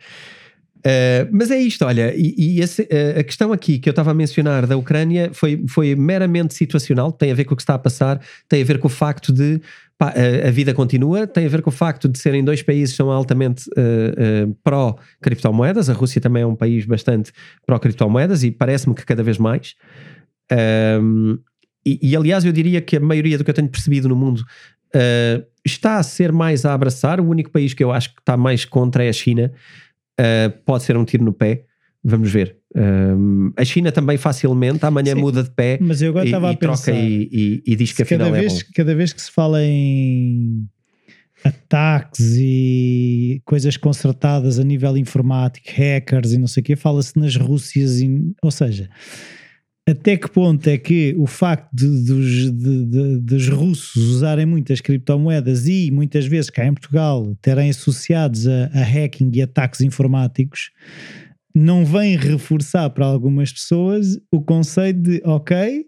Uh, mas é isto, olha, e, e esse, uh, a questão aqui que eu estava a mencionar da Ucrânia foi, foi meramente situacional, tem a ver com o que está a passar, tem a ver com o facto de pá, a, a vida continua, tem a ver com o facto de serem dois países que são altamente uh, pró-criptomoedas, a Rússia também é um país bastante pró-criptomoedas e parece-me que cada vez mais. Um, e, e, aliás, eu diria que a maioria do que eu tenho percebido no mundo está a ser mais a abraçar. O único país que eu acho que está mais contra é a China. Uh, pode ser um tiro no pé. Vamos ver. Um, a China também facilmente, amanhã Sim. muda de pé Mas eu agora e, estava e a pensar. troca e, e- e diz que cada, afinal é vez, bom. cada vez que se fala em ataques e coisas consertadas a nível informático, hackers e não sei o quê, fala-se nas Rússias, e- ou seja, até que ponto é que o facto de, dos, de, de, dos russos usarem muitas criptomoedas e muitas vezes cá em Portugal terem associados a, a hacking e ataques informáticos não vem reforçar para algumas pessoas o conceito de ok,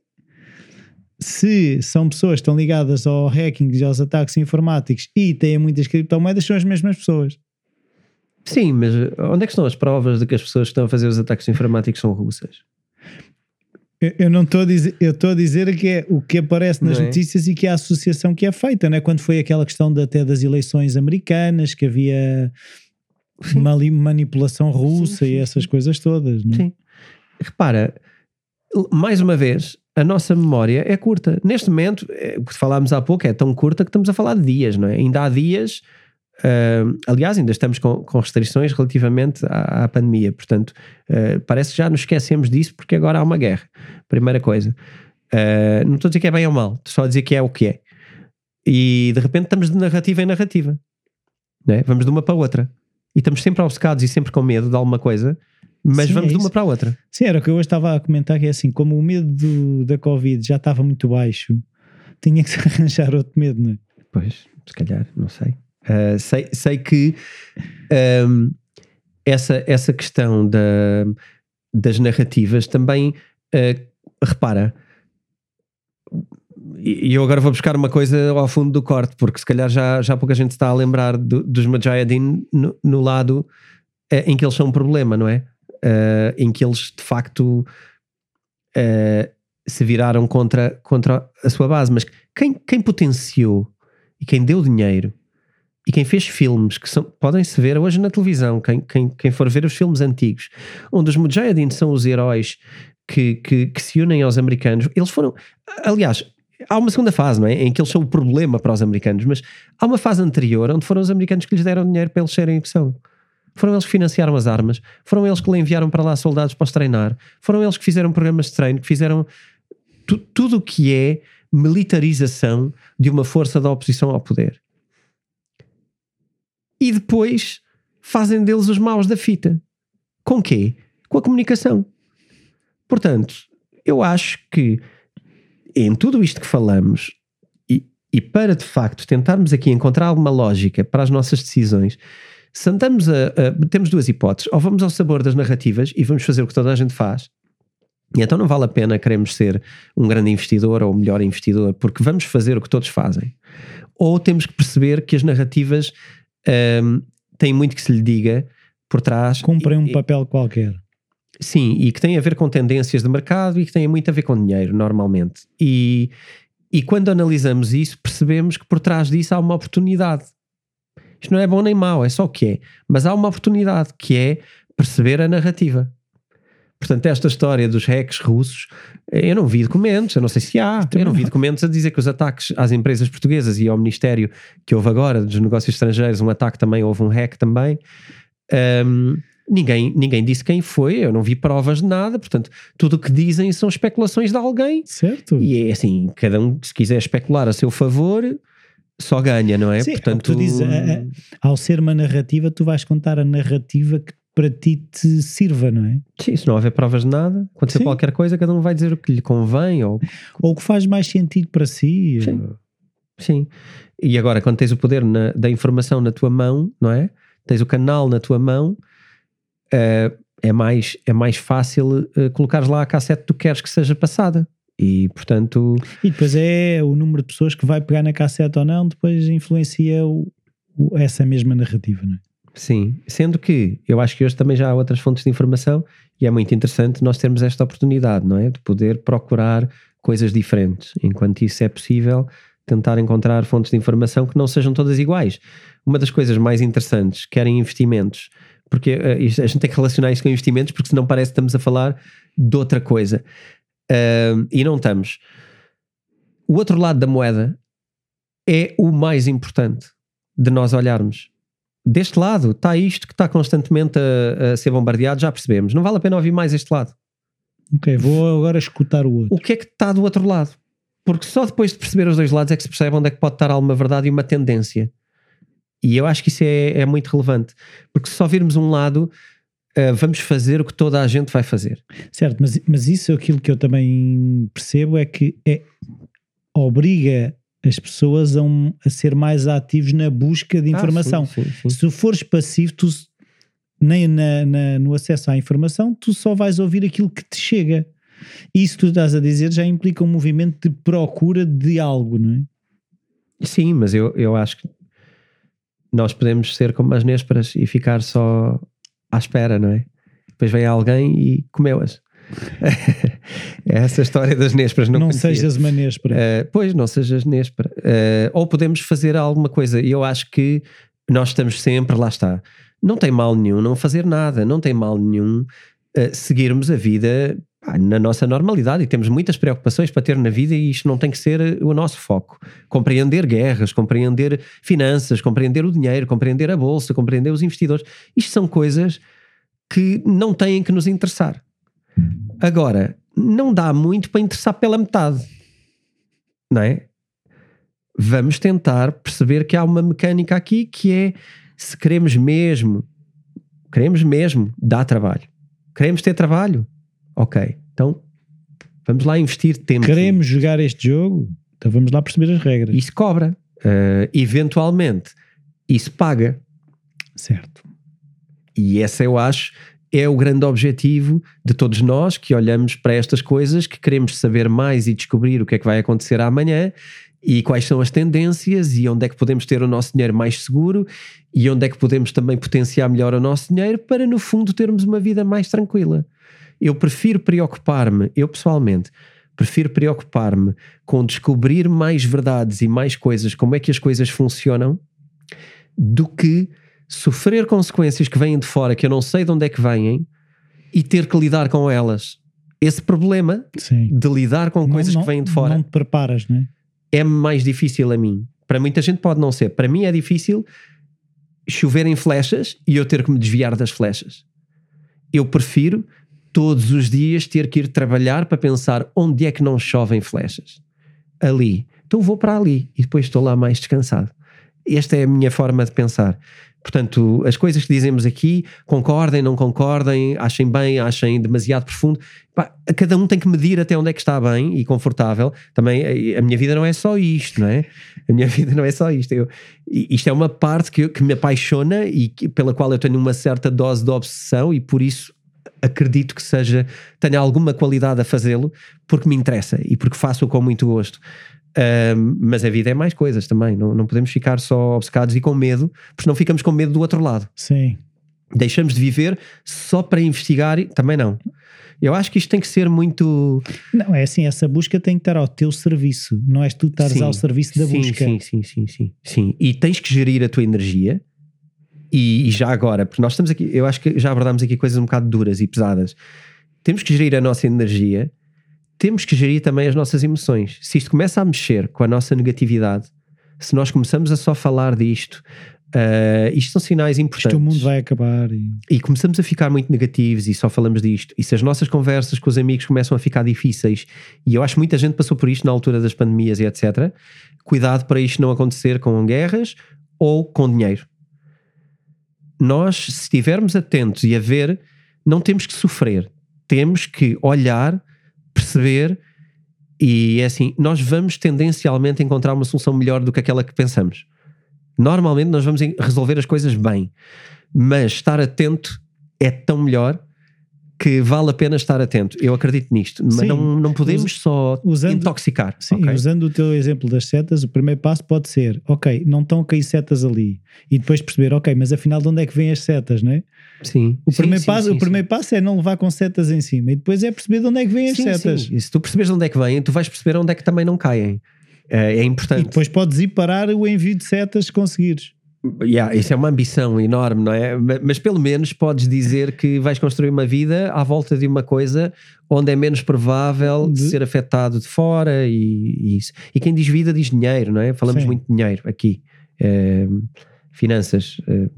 se são pessoas que estão ligadas ao hacking e aos ataques informáticos e têm muitas criptomoedas, são as mesmas pessoas. Sim, mas onde é que estão as provas de que as pessoas que estão a fazer os ataques informáticos são russas? Eu não estou a dizer, eu estou a dizer que é o que aparece nas é? notícias e que é a associação que é feita, não é? Quando foi aquela questão de, até das eleições americanas, que havia uma manipulação russa sim, sim, e essas sim. coisas todas, não é? Sim. Repara, mais uma vez, a nossa memória é curta. Neste momento, é, o que falámos há pouco é tão curta que estamos a falar de dias, não é? Ainda há dias Uh, aliás, ainda estamos com, com restrições relativamente à, à pandemia, portanto, uh, parece que já nos esquecemos disso porque agora há uma guerra. Primeira coisa. Uh, não estou a dizer que é bem ou mal, estou só a dizer que é o que é. E de repente estamos de narrativa em narrativa, né? vamos de uma para outra. E estamos sempre obcecados e sempre com medo de alguma coisa, mas Sim, vamos é de uma para a outra. Sim, era o que eu hoje estava a comentar: que é assim, como o medo do, da Covid já estava muito baixo, tinha que se arranjar outro medo, não é? Pois, se calhar, não sei. Uh, sei, sei que um, essa, essa questão da, das narrativas também, uh, repara, e eu agora vou buscar uma coisa ao fundo do corte, porque se calhar já, já pouca gente está a lembrar do, dos Mujahideen no, no lado uh, em que eles são um problema, não é? Uh, em que eles de facto se viraram contra, contra a sua base. Mas quem, quem potenciou e quem deu dinheiro e quem fez filmes que podem se ver hoje na televisão, quem, quem, quem for ver os filmes antigos, onde os Mujahideen são os heróis que, que, que, se unem aos americanos, eles foram. Aliás, há uma segunda fase, não é? Em que eles são o problema para os americanos, mas há uma fase anterior onde foram os americanos que lhes deram dinheiro para eles serem o que são. Foram eles que financiaram as armas, foram eles que lhe enviaram para lá soldados para os treinar, foram eles que fizeram programas de treino, que fizeram tu, tudo o que é militarização de uma força da oposição ao poder e depois fazem deles os maus da fita. Com quê? Com a comunicação. Portanto, eu acho que em tudo isto que falamos, e, e para de facto tentarmos aqui encontrar alguma lógica para as nossas decisões, se a, a, Temos duas hipóteses. Ou vamos ao sabor das narrativas e vamos fazer o que toda a gente faz, e então não vale a pena queremos ser um grande investidor ou o melhor investidor, porque vamos fazer o que todos fazem. Ou temos que perceber que as narrativas um, tem muito que se lhe diga por trás. Cumprem um papel qualquer. Sim, e que tem a ver com tendências de mercado e que tem muito a ver com dinheiro, normalmente. E, e quando analisamos isso, percebemos que por trás disso há uma oportunidade. Isto não é bom nem mau, é só o que é. Mas há uma oportunidade que é perceber a narrativa. Portanto, esta história dos hacks russos, eu não vi documentos, eu não sei se há, eu não vi documentos a dizer que os ataques às empresas portuguesas e ao Ministério que houve agora dos negócios estrangeiros, um ataque também, houve um hack também. Um, ninguém, ninguém disse quem foi, eu não vi provas de nada, portanto, tudo o que dizem são especulações de alguém. Certo. E é assim, cada um, se quiser especular a seu favor, só ganha, não é? Sim, Portanto, tu dizes, ao ser uma narrativa, tu vais contar a narrativa que para ti te sirva, não é? Sim, se não houver provas de nada, acontecer qualquer coisa, cada um vai dizer o que lhe convém ou, ou o que faz mais sentido para si. Sim. Sim. E agora, quando tens o poder na, da informação na tua mão, não é? Tens o canal na tua mão, uh, é, mais, é mais fácil uh, colocares lá a cassete que tu queres que seja passada. E portanto. E depois é o número de pessoas que vai pegar na cassete ou não, depois influencia o, o, essa mesma narrativa, não é? Sim, sendo que eu acho que hoje também já há outras fontes de informação e é muito interessante nós termos esta oportunidade, não é? De poder procurar coisas diferentes. Enquanto isso é possível, tentar encontrar fontes de informação que não sejam todas iguais. Uma das coisas mais interessantes, querem investimentos, porque uh, a gente tem que relacionar isto com investimentos, porque senão parece que estamos a falar de outra coisa. Uh, e não estamos. O outro lado da moeda é o mais importante de nós olharmos deste lado está isto que está constantemente a, a, ser bombardeado, já percebemos. Não vale a pena ouvir mais este lado. Ok, vou agora escutar o outro. O que é que está do outro lado? Porque só depois de perceber os dois lados é que se percebe onde é que pode estar alguma verdade e uma tendência. E eu acho que isso é, é muito relevante. Porque se só virmos um lado, uh, vamos fazer o que toda a gente vai fazer. Certo, mas, mas isso é aquilo que eu também percebo é que é, obriga as pessoas a, um, a ser mais ativos na busca de informação. Ah, sim, sim, sim. Se tu fores passivo, tu nem na, na, no acesso à informação, tu só vais ouvir aquilo que te chega. Isso que tu estás a dizer já implica um movimento de procura de algo, não é? Sim, mas eu, eu acho que nós podemos ser como as nésperas e ficar só à espera, não é? Depois vem alguém e comeu-as. É essa história das nésperas. Não, não conhecia. sejas uma néspera. Uh, pois, não sejas néspera. Uh, ou podemos fazer alguma coisa. E eu acho que nós estamos sempre, lá está. Não tem mal nenhum não fazer nada, não tem mal nenhum uh, seguirmos a vida na nossa normalidade e temos muitas preocupações para ter na vida e isto não tem que ser o nosso foco. Compreender guerras, compreender finanças, compreender o dinheiro, compreender a bolsa, compreender os investidores. Isto são coisas que não têm que nos interessar. Agora, não dá muito para interessar pela metade, não é? Vamos tentar perceber que há uma mecânica aqui que é se queremos mesmo, queremos mesmo dar trabalho, queremos ter trabalho, ok, então vamos lá investir tempo. Queremos jogar este jogo, então vamos lá perceber as regras. Isso cobra, uh, eventualmente, isso paga. Certo. E essa eu acho é o grande objetivo de todos nós que olhamos para estas coisas, que queremos saber mais e descobrir o que é que vai acontecer amanhã e quais são as tendências e onde é que podemos ter o nosso dinheiro mais seguro e onde é que podemos também potenciar melhor o nosso dinheiro para, no fundo, termos uma vida mais tranquila. Eu prefiro preocupar-me, eu pessoalmente, prefiro preocupar-me com descobrir mais verdades e mais coisas, como é que as coisas funcionam, do que sofrer consequências que vêm de fora, que eu não sei de onde é que vêm, e ter que lidar com elas. Esse problema Sim. de lidar com coisas não, que vêm de fora Não te preparas, não é? é mais difícil a mim. Para muita gente pode não ser. Para mim é difícil choverem flechas e eu ter que me desviar das flechas. Eu prefiro todos os dias ter que ir trabalhar para pensar onde é que não chovem flechas. Ali. Então vou para ali e depois estou lá mais descansado. Esta é a minha forma de pensar. Portanto, as coisas que dizemos aqui, concordem, não concordem, achem bem, achem demasiado profundo, pá, cada um tem que medir até onde é que está bem e confortável. Também a minha vida não é só isto, não é? A minha vida não é só isto. Eu, isto é uma parte que, que me apaixona e que, pela qual eu tenho uma certa dose de obsessão e por isso acredito que seja, tenha alguma qualidade a fazê-lo porque me interessa e porque faço com muito gosto. Um, mas a vida é mais coisas também, não, não podemos ficar só obcecados e com medo, porque não ficamos com medo do outro lado. Sim. Deixamos de viver só para investigar, também não. Eu acho que isto tem que ser muito. Não, é assim, essa busca tem que estar ao teu serviço, não és tu estares ao serviço da sim, busca. Sim, sim, sim, sim, sim. E tens que gerir a tua energia. E, e já agora, porque nós estamos aqui, eu acho que já abordámos aqui coisas um bocado duras e pesadas. Temos que gerir a nossa energia temos que gerir também as nossas emoções. Se isto começa a mexer com a nossa negatividade, se nós começamos a só falar disto, uh, isto são sinais importantes. Isto o mundo vai acabar. E... e... começamos a ficar muito negativos e só falamos disto. E se as nossas conversas com os amigos começam a ficar difíceis, e eu acho que muita gente passou por isto na altura das pandemias e etc., cuidado para isto não acontecer com guerras ou com dinheiro. Nós, se estivermos atentos e a ver, não temos que sofrer. Temos que olhar perceber e é assim, nós vamos tendencialmente encontrar uma solução melhor do que aquela que pensamos. Normalmente nós vamos resolver as coisas bem, mas estar atento é tão melhor que vale a pena estar atento. Eu acredito nisto, mas sim, não, não podemos só usando, intoxicar. Sim, okay? usando o teu exemplo das setas, o primeiro passo pode ser: ok, não estão a cair setas ali. E depois perceber, ok, mas afinal de onde é que vêm as setas, não é? Sim. O sim, primeiro, sim, passo, sim, o primeiro passo é não levar com setas em cima e depois é perceber de onde é que vêm as setas. E se tu percebes de onde é que vêm, tu vais perceber onde é que também não caem. É, é importante. E depois podes ir parar o envio de setas se conseguires. Yeah, isso é uma ambição enorme, não é? Mas pelo menos podes dizer que vais construir uma vida à volta de uma coisa onde é menos provável de ser afetado de fora e, e, isso. E quem diz vida diz dinheiro, não é? Falamos Sim. muito de dinheiro aqui. É, finanças, é,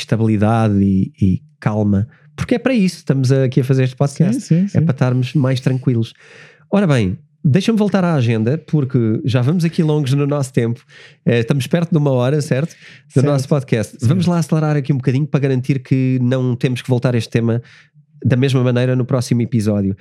estabilidade e, e, calma. Porque é para isso estamos aqui a fazer este podcast. Sim, sim, é para estarmos mais tranquilos. Ora bem, Deixa-me voltar à agenda, porque já vamos aqui longos no nosso tempo. Eh, estamos perto de uma hora, certo? Do Certo. nosso podcast. Vamos lá acelerar aqui um bocadinho para garantir que não temos que voltar a este tema da mesma maneira no próximo episódio.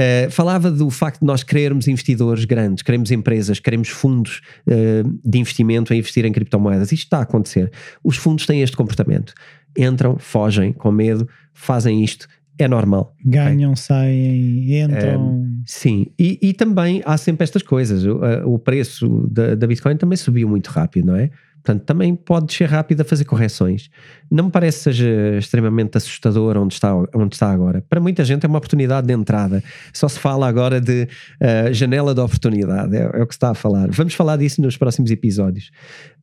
Eh, falava do facto de nós querermos investidores grandes, queremos empresas, queremos fundos eh, de investimento a investir em criptomoedas. Isto está a acontecer. Os fundos têm este comportamento. Entram, fogem com medo, fazem isto. É normal. Ganham, saem, entram. Sim, e, e também há sempre estas coisas. O, o preço da, da Bitcoin também subiu muito rápido, não é? Portanto, também pode descer rápido a fazer correções. Não me parece que seja extremamente assustador onde está, onde está agora. Para muita gente é uma oportunidade de entrada. Só se fala agora de ah, janela de oportunidade, é, é o que se está a falar. Vamos falar disso nos próximos episódios.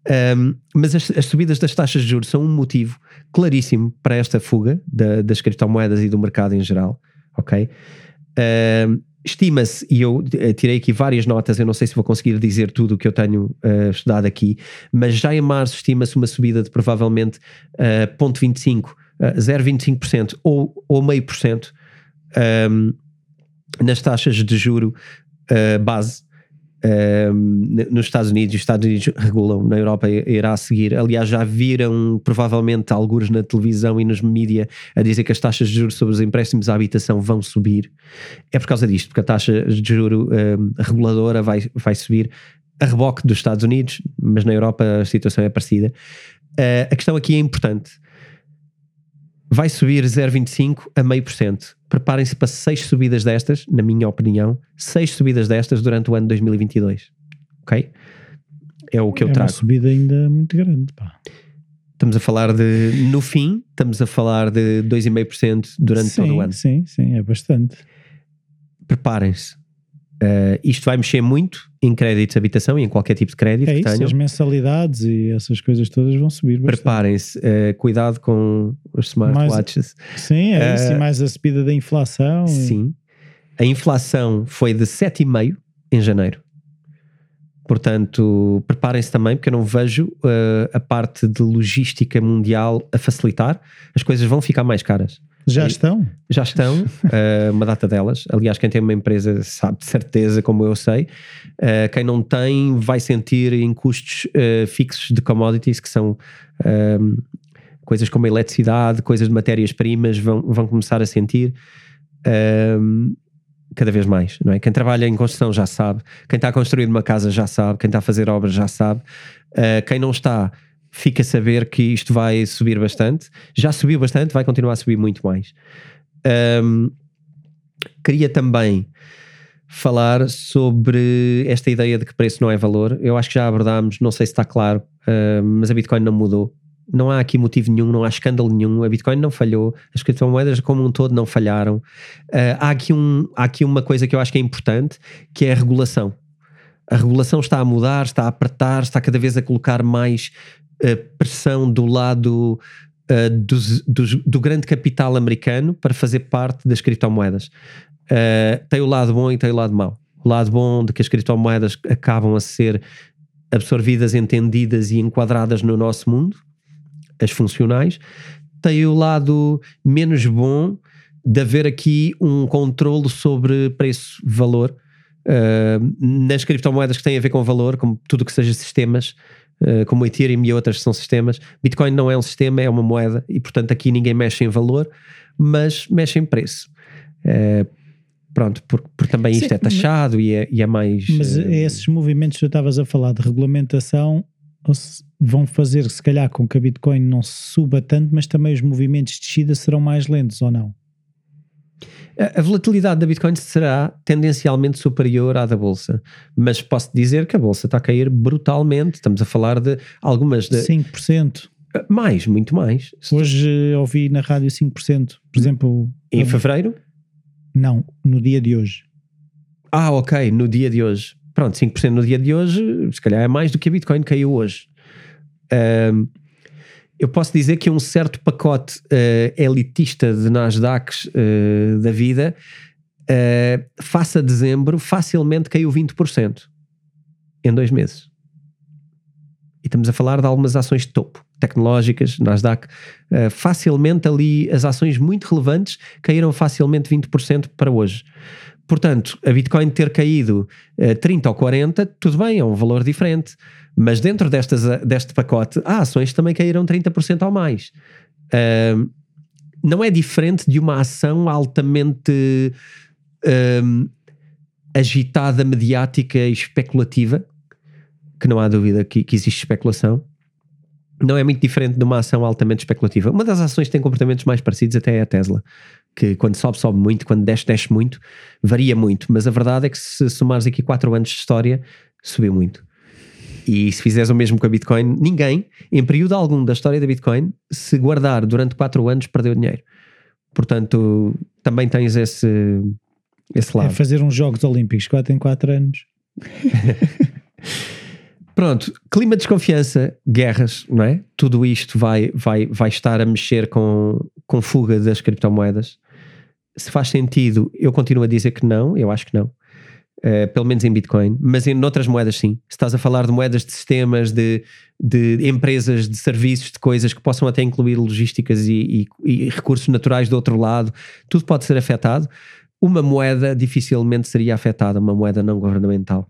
Ahm, mas as, as subidas das taxas de juros são um motivo claríssimo para esta fuga da- das criptomoedas e do mercado em geral, ok? Ahm, Estima-se, e eu eh, tirei aqui várias notas, eu não sei se vou conseguir dizer tudo o que eu tenho eh, estudado aqui, mas já em março estima-se uma subida de provavelmente eh, 0,25%, eh, 0,25% ou, ou meio por cento ahm, nas taxas de juro eh, base nos Estados Unidos, os Estados Unidos regulam, na Europa irá seguir. Aliás, já viram provavelmente alguns na televisão e nos mídia a dizer que as taxas de juros sobre os empréstimos à habitação vão subir. É por causa disto, porque a taxa de juro um, reguladora vai, vai subir a reboque dos Estados Unidos, mas na Europa a situação é parecida. Uh, a questão aqui é importante. Vai subir 0,25 a meio por cento. Preparem-se para seis subidas destas, na minha opinião, seis subidas destas durante o ano 2022. Ok? É o que eu é uma trago. subida ainda muito grande. Pá. Estamos a falar de, no fim, estamos a falar de 2,5% durante sim, todo o ano. Sim, sim, é bastante. Preparem-se. Uh, isto vai mexer muito em créditos de habitação e em qualquer tipo de crédito É que isso, tenham. as mensalidades e essas coisas todas vão subir. Preparem-se. Uh, cuidado com os smartwatches. Sim, é isso, e Eh, mais a subida da inflação. e- Sim. A inflação foi de 7,5 em janeiro. Portanto, preparem-se também, porque eu não vejo uh, a parte de logística mundial a facilitar. As coisas vão ficar mais caras. Já estão? Já estão, uh, uma data delas. Aliás, quem tem uma empresa sabe de certeza, como eu sei. Uh, quem não tem vai sentir em custos uh, fixos de commodities, que são um, coisas como a eletricidade, coisas de matérias-primas, vão, vão começar a sentir. um, cada vez mais, não é? Quem trabalha em construção já sabe, quem está a construir uma casa já sabe, quem está a fazer obras já sabe, Uh, quem não está fica a saber que isto vai subir bastante, já subiu bastante, vai continuar a subir muito mais. Um, queria também falar sobre esta ideia de que preço não é valor. Eu acho que já abordámos, não sei se está claro, mas a Bitcoin não mudou. Não há aqui motivo nenhum, não há escândalo nenhum. A Bitcoin não falhou, as criptomoedas como um todo não falharam. Uh, há, aqui um, há aqui uma coisa que eu acho que é importante, que é a regulação. A regulação está a mudar, está a apertar, está cada vez a colocar mais pressão do lado uh, dos, dos, do grande capital americano para fazer parte das criptomoedas. Uh, tem o lado bom e tem o lado mau. O lado bom de que as criptomoedas acabam a ser absorvidas, entendidas e enquadradas no nosso mundo, as funcionais. Tem o lado menos bom de haver aqui um controlo sobre preço-valor uh, nas criptomoedas que têm a ver com valor, como tudo que seja sistemas, como o Ethereum e outras são sistemas. Bitcoin não é um sistema, é uma moeda e, portanto, aqui ninguém mexe em valor, mas mexe em preço. Uh, pronto, porque, porque também isto Sim, é taxado e, é, e é mais. Mas esses movimentos que tu estavas a falar de regulamentação vão fazer, se calhar, com que a Bitcoin não suba tanto, mas também os movimentos de descida serão mais lentos ou não? A volatilidade da Bitcoin será tendencialmente superior à da Bolsa, mas posso dizer que a Bolsa está a cair brutalmente. Estamos a falar de algumas de. 5%. Mais, muito mais. Hoje ouvi na rádio 5%. Por exemplo. Em fevereiro? Não, no dia de hoje. Ah, ok, no dia de hoje. Pronto, 5% no dia de hoje, se calhar é mais do que a Bitcoin caiu hoje. Um, eu posso dizer que um certo pacote uh, elitista de Nasdaqs uh, da vida, uh, face a dezembro, facilmente caiu 20% em dois meses. E estamos a falar de algumas ações de topo, tecnológicas, Nasdaq. facilmente ali, as ações muito relevantes caíram facilmente 20% para hoje. portanto, a Bitcoin ter caído uh, 30 ou 40, tudo bem, é um valor diferente. Mas dentro destas, deste pacote, há ações que também caíram 30% ou mais. Uh, não é diferente de uma ação altamente uh, agitada, mediática e especulativa, que não há dúvida que, que existe especulação, não é muito diferente de uma ação altamente especulativa. Uma das ações que tem comportamentos mais parecidos até é a Tesla, que quando sobe, sobe muito, quando desce, desce muito, varia muito. Mas a verdade é que se somares aqui 4 anos de história, subiu muito. E se fizeres o mesmo com a Bitcoin, ninguém, em período algum da história da Bitcoin, se guardar durante 4 anos, perdeu dinheiro. Portanto, também tens esse, esse lado. É fazer uns Jogos Olímpicos 4 em 4 anos. Pronto, clima de desconfiança, guerras, não é? Tudo isto vai, vai, vai estar a mexer com, com fuga das criptomoedas. Se faz sentido, eu continuo a dizer que não, eu acho que não. Uh, pelo menos em Bitcoin, mas em outras moedas sim. Se estás a falar de moedas de sistemas, de, de empresas, de serviços, de coisas que possam até incluir logísticas e, e, e recursos naturais do outro lado, tudo pode ser afetado. Uma moeda dificilmente seria afetada, uma moeda não governamental.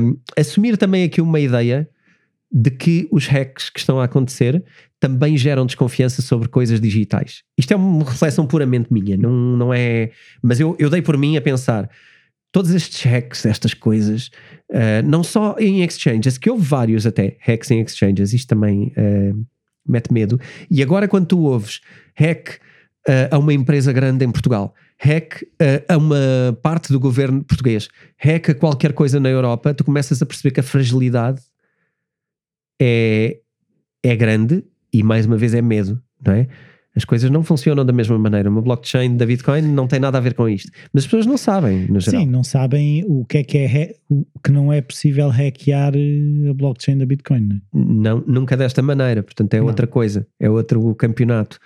Um, assumir também aqui uma ideia de que os hacks que estão a acontecer também geram desconfiança sobre coisas digitais. Isto é uma reflexão puramente minha, não, não é. Mas eu, eu dei por mim a pensar. Todos estes hacks, estas coisas, uh, não só em exchanges, que houve vários até hacks em exchanges, isto também uh, mete medo. E agora, quando tu ouves hack uh, a uma empresa grande em Portugal, hack a uma parte do governo português, hack a qualquer coisa na Europa, tu começas a perceber que a fragilidade é, é grande e mais uma vez é medo, não é? As coisas não funcionam da mesma maneira. Uma blockchain da Bitcoin não tem nada a ver com isto. Mas as pessoas não sabem, no geral. Sim, não sabem o que é que é o que não é possível hackear a blockchain da Bitcoin. Não, é? não nunca desta maneira. Portanto, é não. outra coisa. É outro campeonato.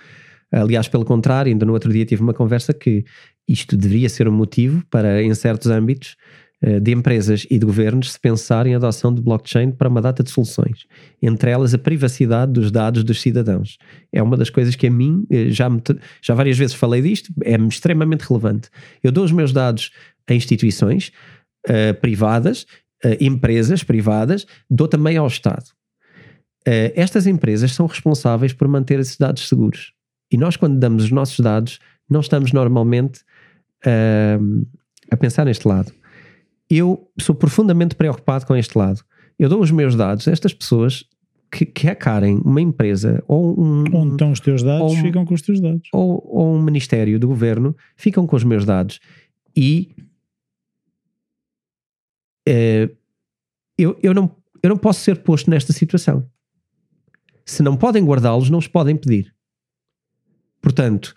Aliás, pelo contrário, ainda no outro dia tive uma conversa que isto deveria ser um motivo para, em certos âmbitos, eh, de empresas e de governos se pensarem em adoção de blockchain para uma data de soluções, entre elas a privacidade dos dados dos cidadãos. É uma das coisas que a mim, eh, já, me, já várias vezes falei disto, é extremamente relevante. Eu dou os meus dados a instituições uh, privadas, uh, empresas privadas, dou também ao Estado. Uh, estas empresas são responsáveis por manter esses dados seguros. E nós, quando damos os nossos dados, não estamos normalmente uh, a pensar neste lado. Eu sou profundamente preocupado com este lado. Eu dou os meus dados a estas pessoas que, que hackarem uma empresa ou um. Onde estão os teus dados, um, ficam com os teus dados. Ou, ou um ministério do governo, ficam com os meus dados. E. Uh, eu, eu, não, eu não posso ser posto nesta situação. Se não podem guardá-los, não os podem pedir. Portanto,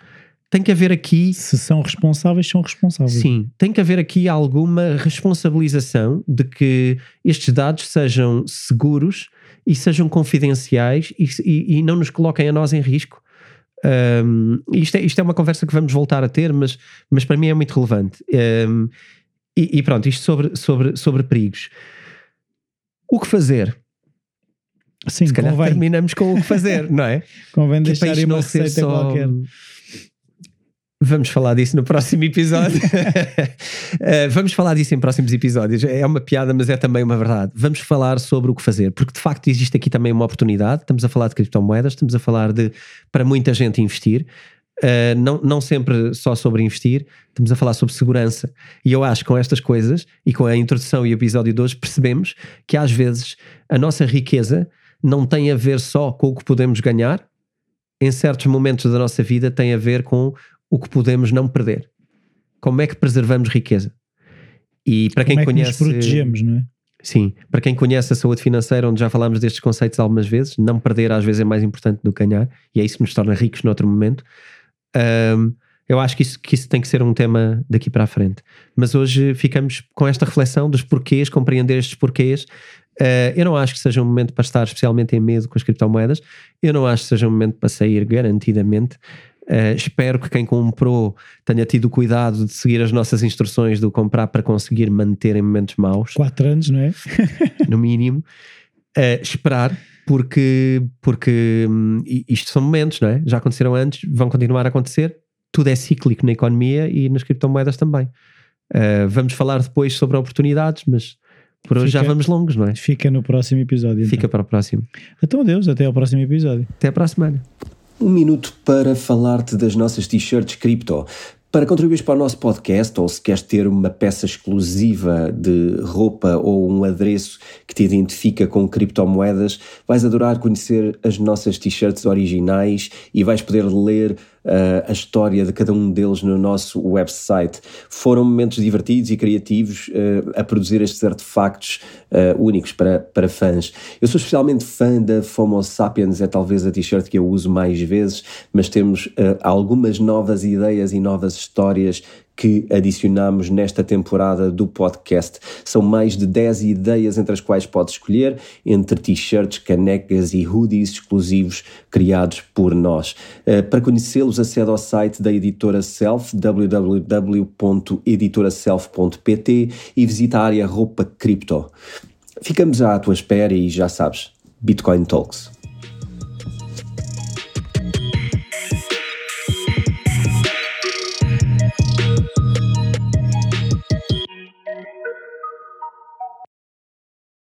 tem que haver aqui. Se são responsáveis, são responsáveis. Sim, tem que haver aqui alguma responsabilização de que estes dados sejam seguros e sejam confidenciais e, e, e não nos coloquem a nós em risco. Um, isto, é, isto é uma conversa que vamos voltar a ter, mas, mas para mim é muito relevante. Um, e, e, pronto, isto sobre, sobre, sobre perigos. O que fazer? Sim, Se calhar convém. terminamos com o que fazer, não é? Convém que deixar aí uma receita só... qualquer. Vamos falar disso no próximo episódio. uh, vamos falar disso em próximos episódios. É uma piada, mas é também uma verdade. Vamos falar sobre o que fazer, porque de facto existe aqui também uma oportunidade. Estamos a falar de criptomoedas, estamos a falar de, para muita gente, investir. Uh, não, não sempre só sobre investir, estamos a falar sobre segurança. E eu acho que com estas coisas e com a introdução e o episódio de hoje percebemos que às vezes a nossa riqueza não tem a ver só com o que podemos ganhar, em certos momentos da nossa vida tem a ver com o que podemos não perder. Como é que preservamos riqueza? E para Como quem é conhece. Que nos protegemos, não é? Sim, para quem conhece a saúde financeira, onde já falámos destes conceitos algumas vezes, não perder às vezes é mais importante do que ganhar, e é isso que nos torna ricos noutro momento. Um, eu acho que isso, que isso tem que ser um tema daqui para a frente. Mas hoje ficamos com esta reflexão dos porquês, compreender estes porquês, Uh, eu não acho que seja um momento para estar especialmente em medo com as criptomoedas. Eu não acho que seja um momento para sair garantidamente. Uh, espero que quem comprou tenha tido cuidado de seguir as nossas instruções do comprar para conseguir manter em momentos maus. Quatro anos, não é? no mínimo. Uh, esperar, porque, porque um, isto são momentos, não é? Já aconteceram antes, vão continuar a acontecer. Tudo é cíclico na economia e nas criptomoedas também. Uh, vamos falar depois sobre oportunidades, mas por hoje Fica, já vamos longos, não é? Fica no próximo episódio. Então. Fica para o próximo. Então, adeus, até ao próximo episódio. Até a semana. Um minuto para falar-te das nossas t-shirts cripto. Para contribuir para o nosso podcast, ou se queres ter uma peça exclusiva de roupa ou um adereço que te identifica com criptomoedas, vais adorar conhecer as nossas t-shirts originais e vais poder ler a história de cada um deles no nosso website. Foram momentos divertidos e criativos uh, a produzir estes artefactos uh, únicos para, para fãs. Eu sou especialmente fã da FOMO Sapiens, é talvez a t-shirt que eu uso mais vezes, mas temos algumas novas ideias e novas histórias que adicionamos nesta temporada do podcast. São mais de 10 ideias entre as quais podes escolher, entre t-shirts, canecas e hoodies exclusivos criados por nós. Uh, para conhecê-los, acede ao site da editora Self, www.editoraself.pt e visita a área roupa cripto. Ficamos à tua espera e já sabes, Bitcoin Talks.